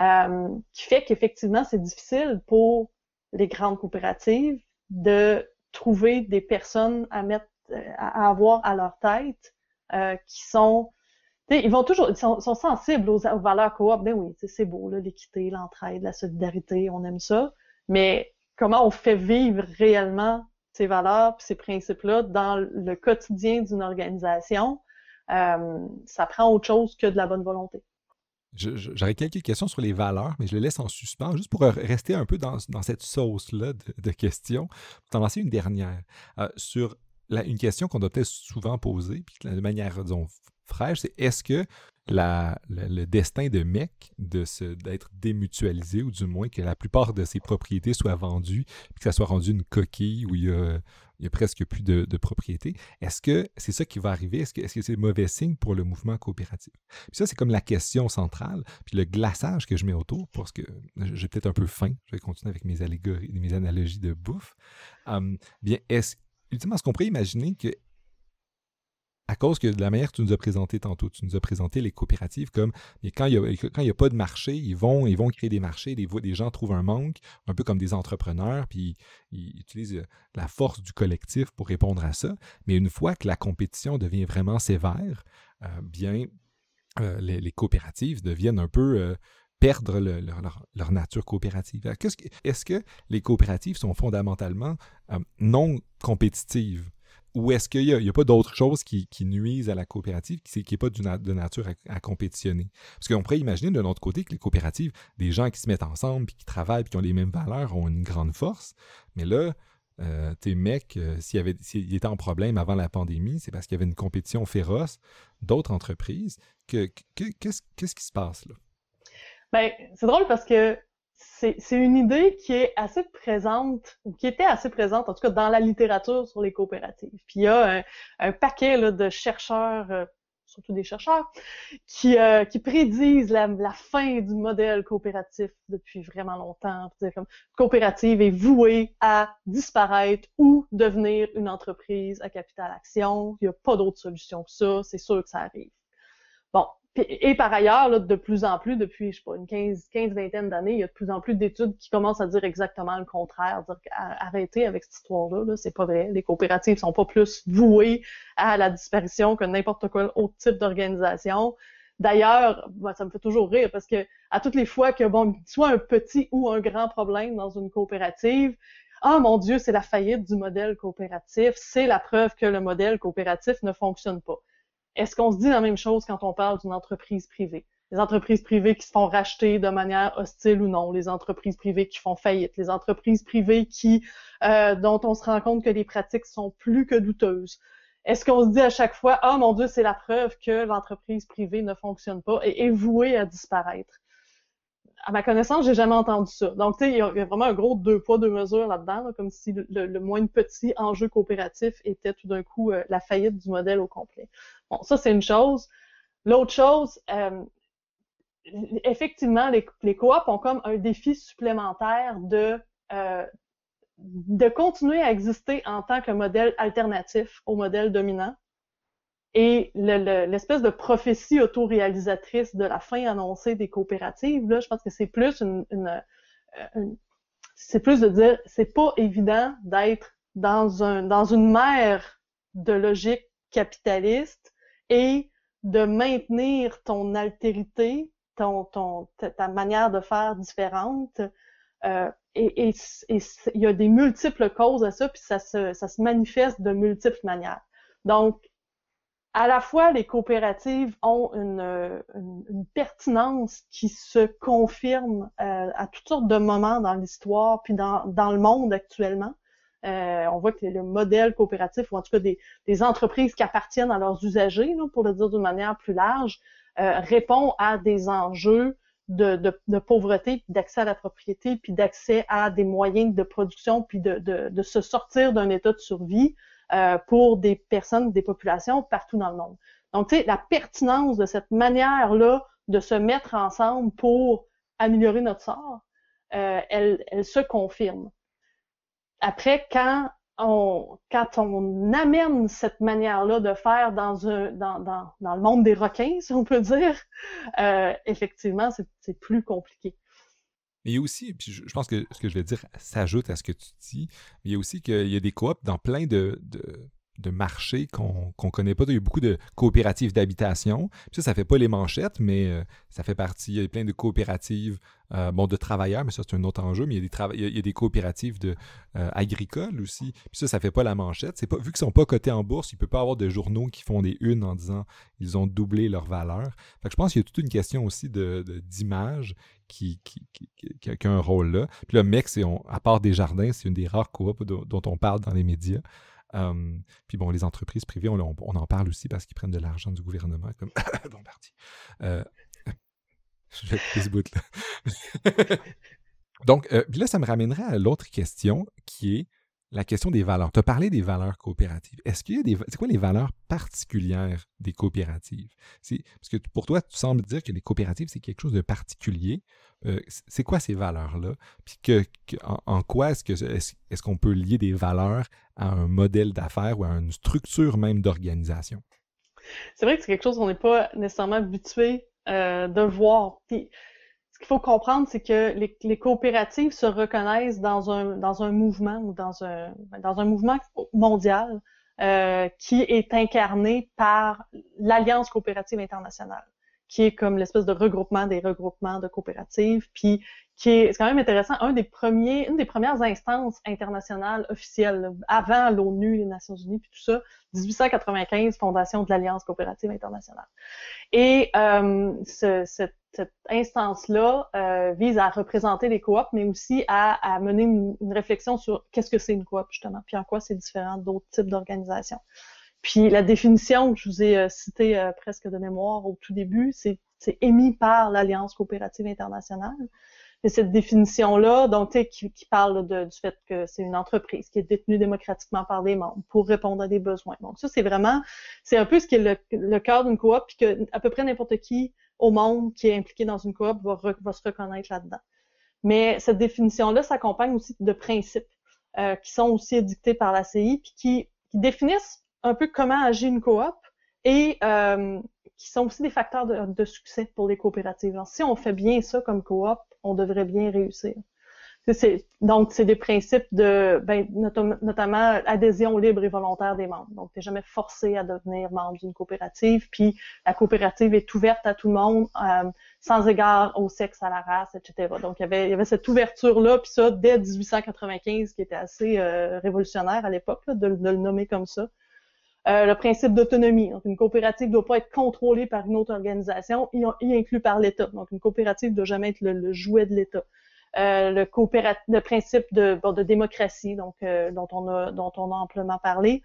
euh, qui fait qu'effectivement, c'est difficile pour les grandes coopératives de trouver des personnes à mettre, à avoir à leur tête euh, qui sont ils vont toujours, ils sont, sensibles aux, valeurs coop. Ben oui, c'est beau, l'équité, l'entraide, la solidarité, on aime ça. Mais comment on fait vivre réellement ces valeurs, ces principes-là dans le quotidien d'une organisation, euh, ça prend autre chose que de la bonne volonté. J'aurais quelques questions sur les valeurs, mais je les laisse en suspens, juste pour rester un peu dans, cette sauce-là de, questions. Pour t'en lancer une dernière. Euh, sur une question qu'on doit peut-être souvent poser, puis de manière, disons, fraîche, c'est est-ce que le, destin de Mec d'être démutualisé, ou du moins que la plupart de ses propriétés soient vendues, puis que ça soit rendu une coquille où il y a, presque plus de, propriétés, est-ce que c'est ça qui va arriver? Est-ce que c'est mauvais signe pour le mouvement coopératif? Puis ça, c'est comme la question centrale. Puis le glaçage que je mets autour, parce que j'ai peut-être un peu faim, je vais continuer avec mes allégories, mes analogies de bouffe. Hum, bien, est-ce, ultimement, est-ce qu'on pourrait imaginer que à cause que de la manière que tu nous as présenté tantôt, tu nous as présenté les coopératives comme mais quand il n'y a, pas de marché, ils vont, ils vont créer des marchés, des, des gens trouvent un manque, un peu comme des entrepreneurs, puis ils, utilisent euh, la force du collectif pour répondre à ça. Mais une fois que la compétition devient vraiment sévère, euh, bien, euh, les, coopératives deviennent un peu perdre leur, nature coopérative. Est-ce que les coopératives sont fondamentalement non compétitives? Ou est-ce qu'il n'y a, pas d'autres choses qui, nuisent à la coopérative, qui n'est pas de nature à, compétitionner? Parce qu'on pourrait imaginer de l'autre côté que les coopératives, des gens qui se mettent ensemble, puis qui travaillent, puis qui ont les mêmes valeurs, ont une grande force. Mais là, euh, tes mecs, euh, s'ils étaient en problème avant la pandémie, c'est parce qu'il y avait une compétition féroce d'autres entreprises. Qu'est-ce qui se passe là? Ben, c'est drôle parce que c'est une idée qui est assez présente, ou qui était assez présente, en tout cas dans la littérature sur les coopératives. Puis il y a un, paquet de chercheurs, euh, surtout des chercheurs, qui, euh, prédisent la, la, fin du modèle coopératif depuis vraiment longtemps. Comme, coopérative est vouée à disparaître ou devenir une entreprise à capital action. Il n'y a pas d'autre solution que ça. C'est sûr que ça arrive. Bon, et par ailleurs, là, de plus en plus, depuis, je sais pas, une quinze, quinze vingtaine d'années, il y a de plus en plus d'études qui commencent à dire exactement le contraire, dire arrêtez avec cette histoire-là, -là, c'est pas vrai. Les coopératives sont pas plus vouées à la disparition que n'importe quel autre type d'organisation. D'ailleurs, ça me fait toujours rire parce que à toutes les fois que bon, soit un petit ou un grand problème dans une coopérative, ah mon Dieu, c'est la faillite du modèle coopératif, c'est la preuve que le modèle coopératif ne fonctionne pas. Est-ce qu'on se dit la même chose quand on parle d'une entreprise privée? Les entreprises privées qui se font racheter de manière hostile ou non, les entreprises privées qui font faillite, les entreprises privées euh, dont on se rend compte que les pratiques sont plus que douteuses. Est-ce qu'on se dit à chaque fois, ah mon Dieu, c'est la preuve que l'entreprise privée ne fonctionne pas et est vouée à disparaître? À ma connaissance, j'ai jamais entendu ça. Donc, tu sais, il y, a vraiment un gros deux poids, deux mesures là-dedans, comme si le, le, moins petit enjeu coopératif était tout d'un coup euh, la faillite du modèle au complet. Bon, ça, c'est une chose. L'autre chose, euh, effectivement, les, les coops ont comme un défi supplémentaire de, euh, de continuer à exister en tant que modèle alternatif au modèle dominant. Et l'espèce de prophétie autoréalisatrice de la fin annoncée des coopératives, là, je pense que c'est plus une, euh, c'est plus de dire c'est pas évident d'être dans un dans une mer de logique capitaliste et de maintenir ton altérité, ton, ton ta manière de faire différente. Euh, et il y a des multiples causes à ça, puis ça se, ça se manifeste de multiples manières. Donc, à la fois, les coopératives ont une, une, pertinence qui se confirme euh, à toutes sortes de moments dans l'histoire puis dans, dans le monde actuellement. Euh, on voit que le modèle coopératif, ou en tout cas des, des entreprises qui appartiennent à leurs usagers, pour le dire d'une manière plus large, euh, répond à des enjeux de, de, de pauvreté, d'accès à la propriété, puis d'accès à des moyens de production, puis de, de se sortir d'un état de survie euh, pour des personnes, des populations partout dans le monde. Donc, tu sais, la pertinence de cette manière-là de se mettre ensemble pour améliorer notre sort, euh, elle, elle se confirme. Après, quand on, quand on amène cette manière-là de faire dans, un, dans, dans, dans le monde des requins, si on peut dire, euh, effectivement, c'est plus compliqué. Mais il y a aussi, puis je, pense que ce que je vais dire s'ajoute à ce que tu dis, mais il y a aussi qu'il y a des coops dans plein de, de marchés qu'on ne connaît pas. Il y a beaucoup de coopératives d'habitation. Ça, ça fait pas les manchettes, mais euh, ça fait partie. Il y a plein de coopératives euh, de travailleurs, mais ça, c'est un autre enjeu. Mais il y a des, coopératives de, euh, agricoles aussi. Puis ça, ça fait pas la manchette. Pas, vu qu'ils sont pas cotés en bourse, il peut pas avoir de journaux qui font des unes en disant ils ont doublé leur valeur. Fait je pense qu'il y a toute une question aussi de, d'image qui, qui, a un rôle là. Puis le mec, c'est à part des jardins, c'est une des rares coops dont on parle dans les médias puis bon, les entreprises privées, on, en parle aussi parce qu'ils prennent de l'argent du gouvernement. Comme... bon, parti. Je vais ce bout là. Donc, euh, là, ça me ramènerait à l'autre question qui est la question des valeurs. Tu as parlé des valeurs coopératives. Est-ce qu'il y a des. C'est quoi les valeurs particulières des coopératives? Parce que pour toi, tu sembles dire que les coopératives, c'est quelque chose de particulier. Euh, c'est quoi ces valeurs-là? Puis que, en, quoi est-ce que est-ce, qu'on peut lier des valeurs à un modèle d'affaires ou à une structure même d'organisation? c'est vrai que c'est quelque chose qu'on n'est pas nécessairement habitué euh, de voir. Puis, ce qu'il faut comprendre, c'est que les, coopératives se reconnaissent dans un, mouvement ou dans un, dans un mouvement mondial euh, qui est incarné par l'Alliance coopérative internationale, qui est comme l'espèce de regroupement des regroupements de coopératives, puis qui est, c'est quand même intéressant, un des premiers, une des premières instances internationales officielles, avant l'ONU, les Nations Unies, puis tout ça, 1895, fondation de l'Alliance coopérative internationale. Et euh, ce, cette, cette instance-là euh, vise à représenter les coops, mais aussi à, à mener une, une, réflexion sur qu'est-ce que c'est une coop, justement, puis en quoi c'est différent d'autres types d'organisations. Puis la définition que je vous ai euh, citée euh, presque de mémoire au tout début, c'est émis par l'Alliance coopérative internationale cette définition-là, donc, qui, qui parle de, du fait que c'est une entreprise qui est détenue démocratiquement par des membres pour répondre à des besoins. Donc, ça, c'est vraiment, c'est un peu ce qui est le, le cœur d'une coop, puis que à peu près n'importe qui au monde qui est impliqué dans une coop va, va se reconnaître là-dedans. Mais cette définition-là s'accompagne aussi de principes euh, qui sont aussi édictés par la CI, puis qui, qui définissent un peu comment agit une coop et euh, qui sont aussi des facteurs de, de succès pour les coopératives. Si on fait bien ça comme coop, on devrait bien réussir. donc, c'est des principes de, ben, notamment adhésion libre et volontaire des membres. Donc, tu n'es jamais forcé à devenir membre d'une coopérative, puis la coopérative est ouverte à tout le monde, euh, sans égard au sexe, à la race, etc. Donc, il y avait, cette ouverture-là, puis ça, dès 1895, qui était assez euh, révolutionnaire à l'époque, de, le nommer comme ça. Euh, le principe d'autonomie. Une coopérative ne doit pas être contrôlée par une autre organisation, y, y inclus par l'État. Donc, une coopérative ne doit jamais être le, jouet de l'État. Euh, le, le principe de, de démocratie, donc euh, dont on a dont on a amplement parlé.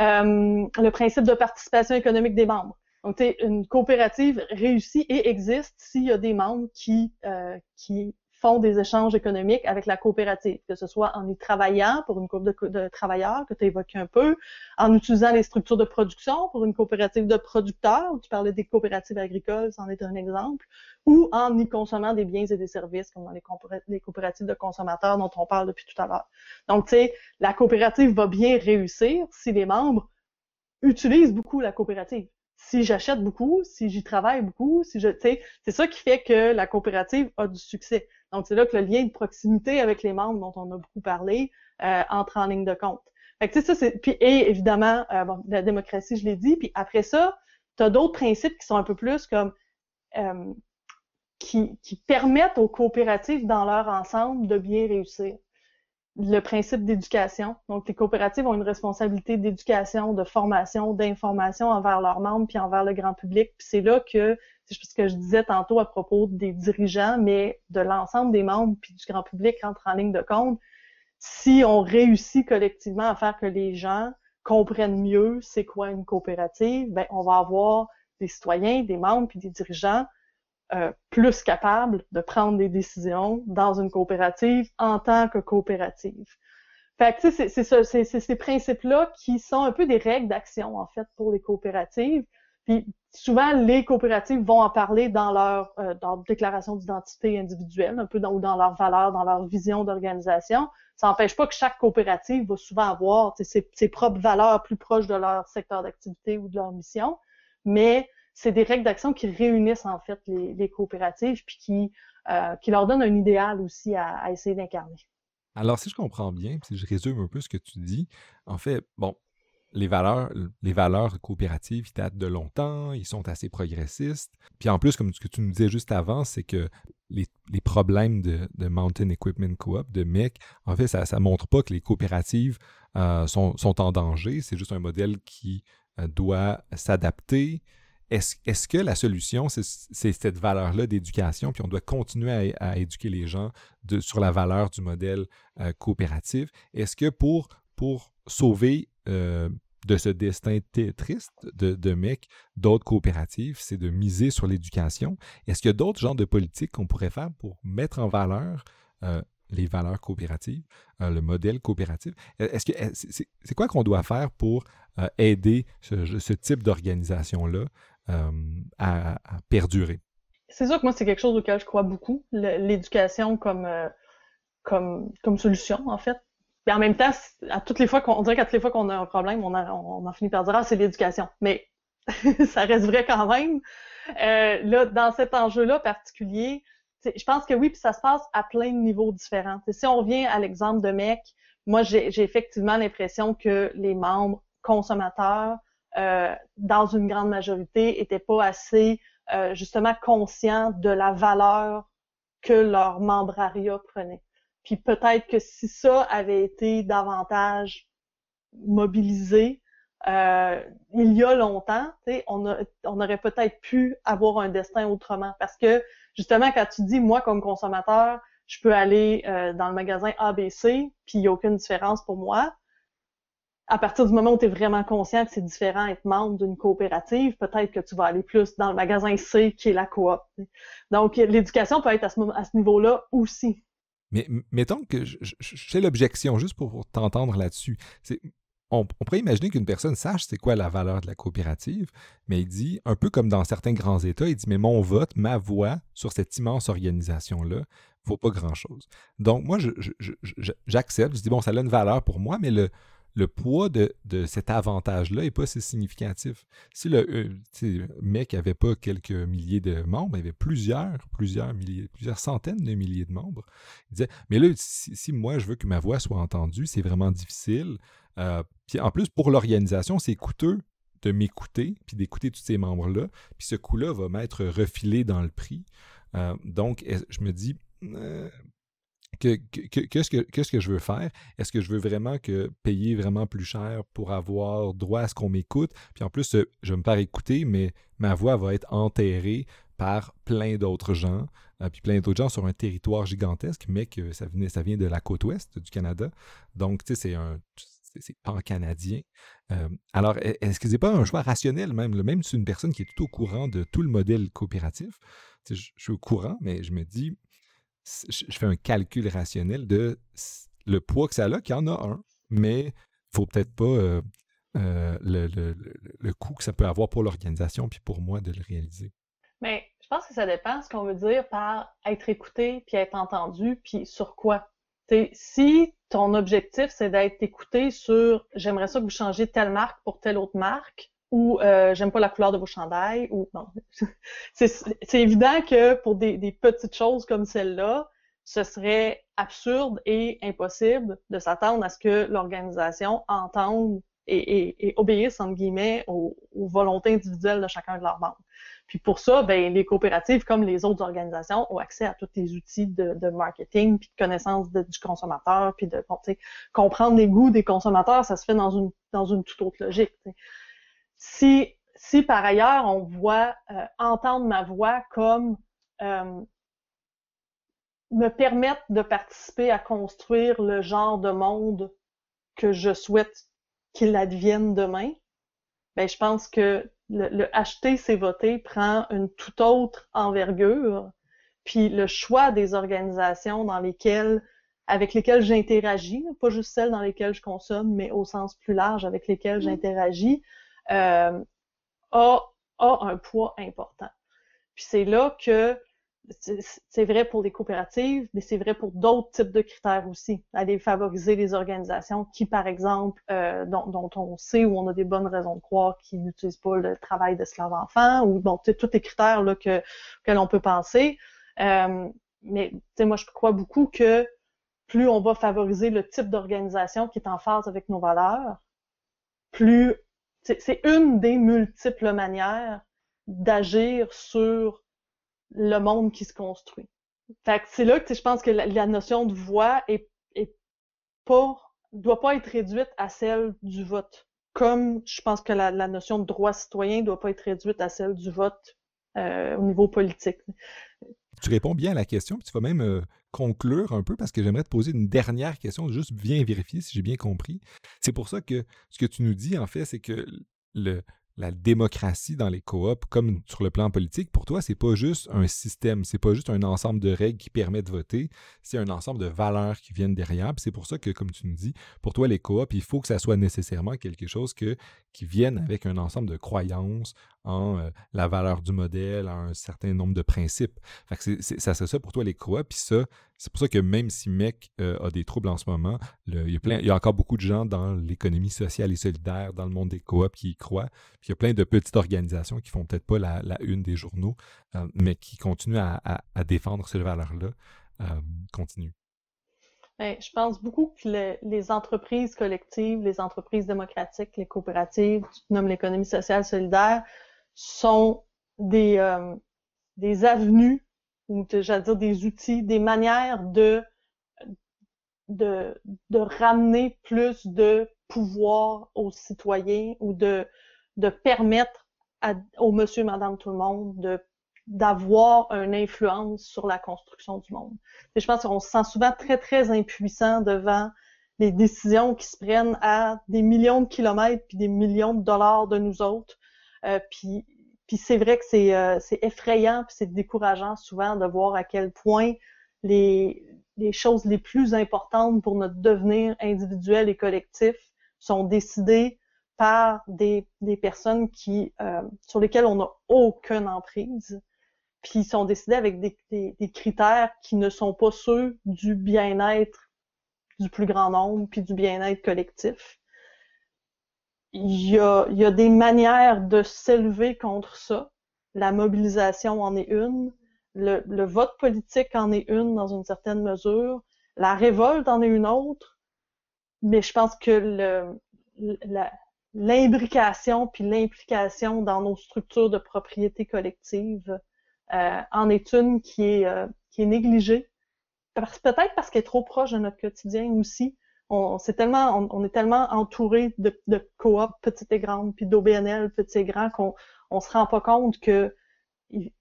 Euh, le principe de participation économique des membres. Donc, une coopérative réussit et existe s'il y a des membres qui euh, qui font des échanges économiques avec la coopérative, que ce soit en y travaillant pour une groupe de, travailleurs que tu évoqué un peu, en utilisant les structures de production pour une coopérative de producteurs, tu parlais des coopératives agricoles, c'en est un exemple, ou en y consommant des biens et des services, comme dans les, les coopératives de consommateurs dont on parle depuis tout à l'heure. Donc, tu sais, la coopérative va bien réussir si les membres utilisent beaucoup la coopérative si j'achète beaucoup, si j'y travaille beaucoup, si je, c'est ça qui fait que la coopérative a du succès. Donc, c'est là que le lien de proximité avec les membres dont on a beaucoup parlé euh, entre en ligne de compte. Fait que, ça, c'est, puis, et évidemment, euh, bon, la démocratie, je l'ai dit, puis après ça, tu as d'autres principes qui sont un peu plus comme euh, qui, qui permettent aux coopératives dans leur ensemble de bien réussir le principe d'éducation. Donc, les coopératives ont une responsabilité d'éducation, de formation, d'information envers leurs membres puis envers le grand public. Puis c'est là que, c'est ce que je disais tantôt à propos des dirigeants, mais de l'ensemble des membres puis du grand public entre en ligne de compte. Si on réussit collectivement à faire que les gens comprennent mieux c'est quoi une coopérative, ben on va avoir des citoyens, des membres puis des dirigeants euh, plus capable de prendre des décisions dans une coopérative en tant que coopérative. Fait que, c'est, c'est, c'est, ces principes-là qui sont un peu des règles d'action, en fait, pour les coopératives. Puis souvent, les coopératives vont en parler dans leur, euh, dans déclaration d'identité individuelle, un peu ou dans leurs valeurs, dans leur vision d'organisation. Ça n'empêche pas que chaque coopérative va souvent avoir ses, ses propres valeurs plus proches de leur secteur d'activité ou de leur mission, mais c'est des règles d'action qui réunissent en fait les, coopératives puis qui, euh, qui leur donnent un idéal aussi à, essayer d'incarner. Alors, si je comprends bien, si je résume un peu ce que tu dis, en fait, bon, les valeurs, les valeurs coopératives, ils datent de longtemps, ils sont assez progressistes. Puis en plus, comme ce que tu nous disais juste avant, c'est que les, problèmes de, Mountain Equipment Co-op, de MEC, en fait, ça ne montre pas que les coopératives euh, sont, en danger. C'est juste un modèle qui euh, doit s'adapter, est-ce que la solution, c'est cette valeur-là d'éducation, puis on doit continuer à, éduquer les gens sur la valeur du modèle euh, coopératif? Est-ce que pour, pour sauver euh, de ce destin triste de, MEC d'autres coopératives, c'est de miser sur l'éducation? Est-ce qu'il y a d'autres genres de politiques qu'on pourrait faire pour mettre en valeur euh, les valeurs coopératives, le modèle coopératif? Est-ce que c'est quoi qu'on doit faire pour aider ce type d'organisation-là euh, à, perdurer? C'est sûr que moi, c'est quelque chose auquel je crois beaucoup, l'éducation euh, comme solution, en fait. Mais en même temps, à toutes les fois qu'on, on dirait qu'à toutes les fois qu'on a un problème, on, a, on, en finit par dire, ah, c'est l'éducation. Mais ça reste vrai quand même. Euh, là, dans cet enjeu-là particulier, je pense que oui, puis ça se passe à plein de niveaux différents. si on revient à l'exemple de MEC, moi, j'ai effectivement l'impression que les membres consommateurs, euh, dans une grande majorité, étaient pas assez euh, justement conscients de la valeur que leur membrariat prenait. Puis peut-être que si ça avait été davantage mobilisé euh, il y a longtemps, on, a, on aurait peut-être pu avoir un destin autrement. Parce que justement, quand tu dis moi comme consommateur, je peux aller euh, dans le magasin ABC, puis il n'y a aucune différence pour moi. À partir du moment où tu es vraiment conscient que c'est différent être membre d'une coopérative, peut-être que tu vas aller plus dans le magasin C qui est la coop. Donc, l'éducation peut être à ce, à ce niveau-là aussi. Mais mettons que j'ai l'objection, juste pour t'entendre là-dessus. On, pourrait imaginer qu'une personne sache c'est quoi la valeur de la coopérative, mais il dit, un peu comme dans certains grands États, il dit, mais mon vote, ma voix sur cette immense organisation-là vaut pas grand-chose. Donc, moi, j'accepte, je, dis, bon, ça a une valeur pour moi, mais le, le poids de, cet avantage-là n'est pas si significatif. Si le euh, mec n'avait pas quelques milliers de membres, il avait plusieurs, plusieurs milliers, plusieurs centaines de milliers de membres. Il disait, mais là, si, moi je veux que ma voix soit entendue, c'est vraiment difficile. Euh, puis en plus, pour l'organisation, c'est coûteux de m'écouter, puis d'écouter tous ces membres-là. Puis ce coût-là va m'être refilé dans le prix. Euh, donc, je me dis, que, que, je veux faire? Est-ce que je veux vraiment que payer vraiment plus cher pour avoir droit à ce qu'on m'écoute? Puis en plus, euh, je me faire écouter, mais ma voix va être enterrée par plein d'autres gens, euh, puis plein d'autres gens sur un territoire gigantesque, mais que ça, vient de la côte ouest du Canada. Donc, tu sais, c'est un c'est pan-canadien. Euh, alors, e, est-ce que c'est pas un choix rationnel même? Même si une personne qui est tout au courant de tout le modèle coopératif, je suis au courant, mais je me dis, je fais un calcul rationnel de le poids que ça a, qu'il y en a un, mais il faut peut-être pas euh, euh, le, coût que ça peut avoir pour l'organisation puis pour moi de le réaliser. Mais je pense que ça dépend ce qu'on veut dire par être écouté puis être entendu puis sur quoi. si ton objectif c'est d'être écouté sur j'aimerais ça que vous changiez telle marque pour telle autre marque, ou euh, j'aime pas la couleur de vos chandails ou non. c'est évident que pour des, des petites choses comme celle-là, ce serait absurde et impossible de s'attendre à ce que l'organisation entende et, et, et, obéisse, entre guillemets, aux, aux, volontés individuelles de chacun de leurs membres. Puis pour ça, ben, les coopératives, comme les autres organisations, ont accès à tous les outils de, de marketing, puis de connaissance du consommateur, puis de bon, comprendre les goûts des consommateurs, ça se fait dans une, dans une toute autre logique. Si, si par ailleurs on voit euh, entendre ma voix comme euh, me permettre de participer à construire le genre de monde que je souhaite qu'il advienne demain, ben je pense que le, le acheter c'est voter prend une toute autre envergure. Puis le choix des organisations dans lesquelles avec lesquelles j'interagis, pas juste celles dans lesquelles je consomme, mais au sens plus large avec lesquelles mmh. j'interagis, euh, a, a un poids important. Puis c'est là que c'est vrai pour les coopératives, mais c'est vrai pour d'autres types de critères aussi. Aller favoriser les organisations qui, par exemple, euh, dont, dont, on sait ou on a des bonnes raisons de croire qu'ils n'utilisent pas le travail d'esclaves enfants ou bon, tous les critères là, que, que l'on peut penser. Euh, mais moi, je crois beaucoup que plus on va favoriser le type d'organisation qui est en phase avec nos valeurs, plus c'est une des multiples manières d'agir sur le monde qui se construit. Fait c'est là que je pense que la, notion de voix est, est pas doit pas être réduite à celle du vote. Comme je pense que la, notion de droit citoyen doit pas être réduite à celle du vote euh, au niveau politique. Tu réponds bien à la question, puis tu vas même euh, conclure un peu parce que j'aimerais te poser une dernière question, juste viens vérifier si j'ai bien compris. C'est pour ça que ce que tu nous dis, en fait, c'est que le, la démocratie dans les coops, comme sur le plan politique, pour toi, c'est pas juste un système, c'est pas juste un ensemble de règles qui permet de voter, c'est un ensemble de valeurs qui viennent derrière. C'est pour ça que, comme tu nous dis, pour toi, les coops, il faut que ça soit nécessairement quelque chose qui vienne avec un ensemble de croyances en euh, la valeur du modèle, en un certain nombre de principes. Fait que ça serait ça pour toi, les coops, puis ça, c'est pour ça que même si MEC euh, a des troubles en ce moment, il, y a plein, il y a encore beaucoup de gens dans l'économie sociale et solidaire, dans le monde des coops qui y croient. Puis il y a plein de petites organisations qui font peut-être pas la, une des journaux, euh, mais qui continuent à, défendre ces valeurs-là. Euh, continuent. Ben, je pense beaucoup que les entreprises collectives, les entreprises démocratiques, les coopératives, tu nommes l'économie sociale solidaire, sont des, euh, des avenues ou j'allais dire des outils, des manières de, de, de ramener plus de pouvoir aux citoyens ou de, de permettre à, au monsieur, madame, tout le monde de d'avoir une influence sur la construction du monde. Je pense qu'on se sent souvent très, très impuissant devant les décisions qui se prennent à des millions de kilomètres puis des millions de dollars de nous autres. Euh, puis, puis c'est vrai que c'est euh, effrayant puis c'est décourageant souvent de voir à quel point les, les choses les plus importantes pour notre devenir individuel et collectif sont décidées par des, des personnes qui euh, sur lesquelles on n'a aucune emprise puis sont décidés avec des, des, critères qui ne sont pas ceux du bien-être du plus grand nombre, puis du bien-être collectif. Il y, a, y a des manières de s'élever contre ça. La mobilisation en est une, le, le vote politique en est une dans une certaine mesure, la révolte en est une autre, mais je pense que l'imbrication puis l'implication dans nos structures de propriété collective euh, en est une qui est, euh, qui est négligée. Peut-être parce qu'elle est trop proche de notre quotidien aussi. On, est tellement, on, est tellement entouré de, de coop petites et grandes, puis d'OBNL petits et grands qu'on on se rend pas compte que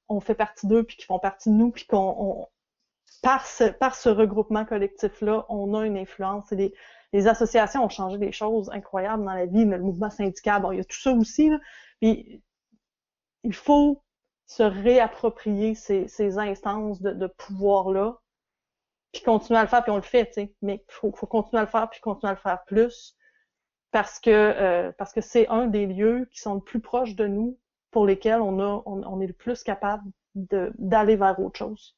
on fait partie d'eux, puis qu'ils font partie de nous, puis qu'on par ce, par ce regroupement collectif-là, on a une influence. Et les, les, associations ont changé des choses incroyables dans la vie, mais le mouvement syndical, bon, il y a tout ça aussi. Là. Puis, il faut se réapproprier ces, ces instances de, de pouvoir-là, puis continuer à le faire, puis on le fait, tu sais. Mais il faut, faut, continuer à le faire, puis continuer à le faire plus, parce que euh, parce que c'est un des lieux qui sont le plus proches de nous, pour lesquels on a on, on est le plus capable d'aller vers autre chose.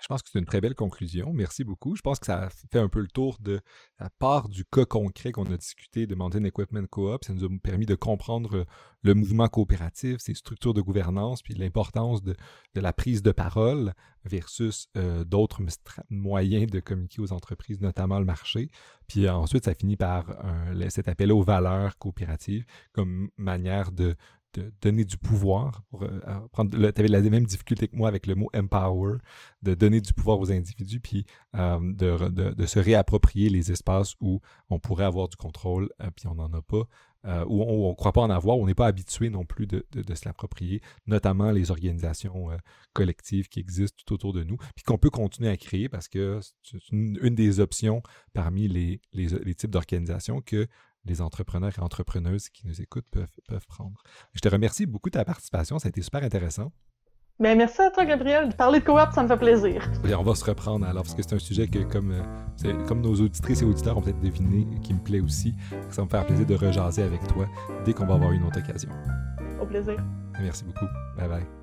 Je pense que c'est une très belle conclusion. Merci beaucoup. Je pense que ça fait un peu le tour de la part du cas concret qu'on a discuté de Mountain Equipment Co-op. Ça nous a permis de comprendre le mouvement coopératif, ses structures de gouvernance, puis l'importance de, la prise de parole versus euh, d'autres moyens de communiquer aux entreprises, notamment le marché. Puis ensuite, ça finit par cet appel aux valeurs coopératives comme manière de, de donner du pouvoir. Pour, euh, tu avais la même difficulté que moi avec le mot empower, de donner du pouvoir aux individus, puis euh, de, de, se réapproprier les espaces où on pourrait avoir du contrôle, euh, puis on n'en a pas, où on ne croit pas en avoir, où on n'est pas habitué non plus de, de se l'approprier, notamment les organisations collectives qui existent tout autour de nous, puis qu'on peut continuer à créer parce que c'est une, des options parmi les, les types d'organisations que les entrepreneurs et entrepreneuses qui nous écoutent peuvent, peuvent prendre. Je te remercie beaucoup de ta participation, ça a été super intéressant. Bien, merci à toi, Gabriel. Parler de coop, ça me fait plaisir. Et on va se reprendre alors, parce que c'est un sujet que, comme, euh, comme nos auditrices et auditeurs ont peut-être deviné, qui me plaît aussi. Ça me faire plaisir de rejaser avec toi dès qu'on va avoir une autre occasion. Au plaisir. Merci beaucoup. Bye bye.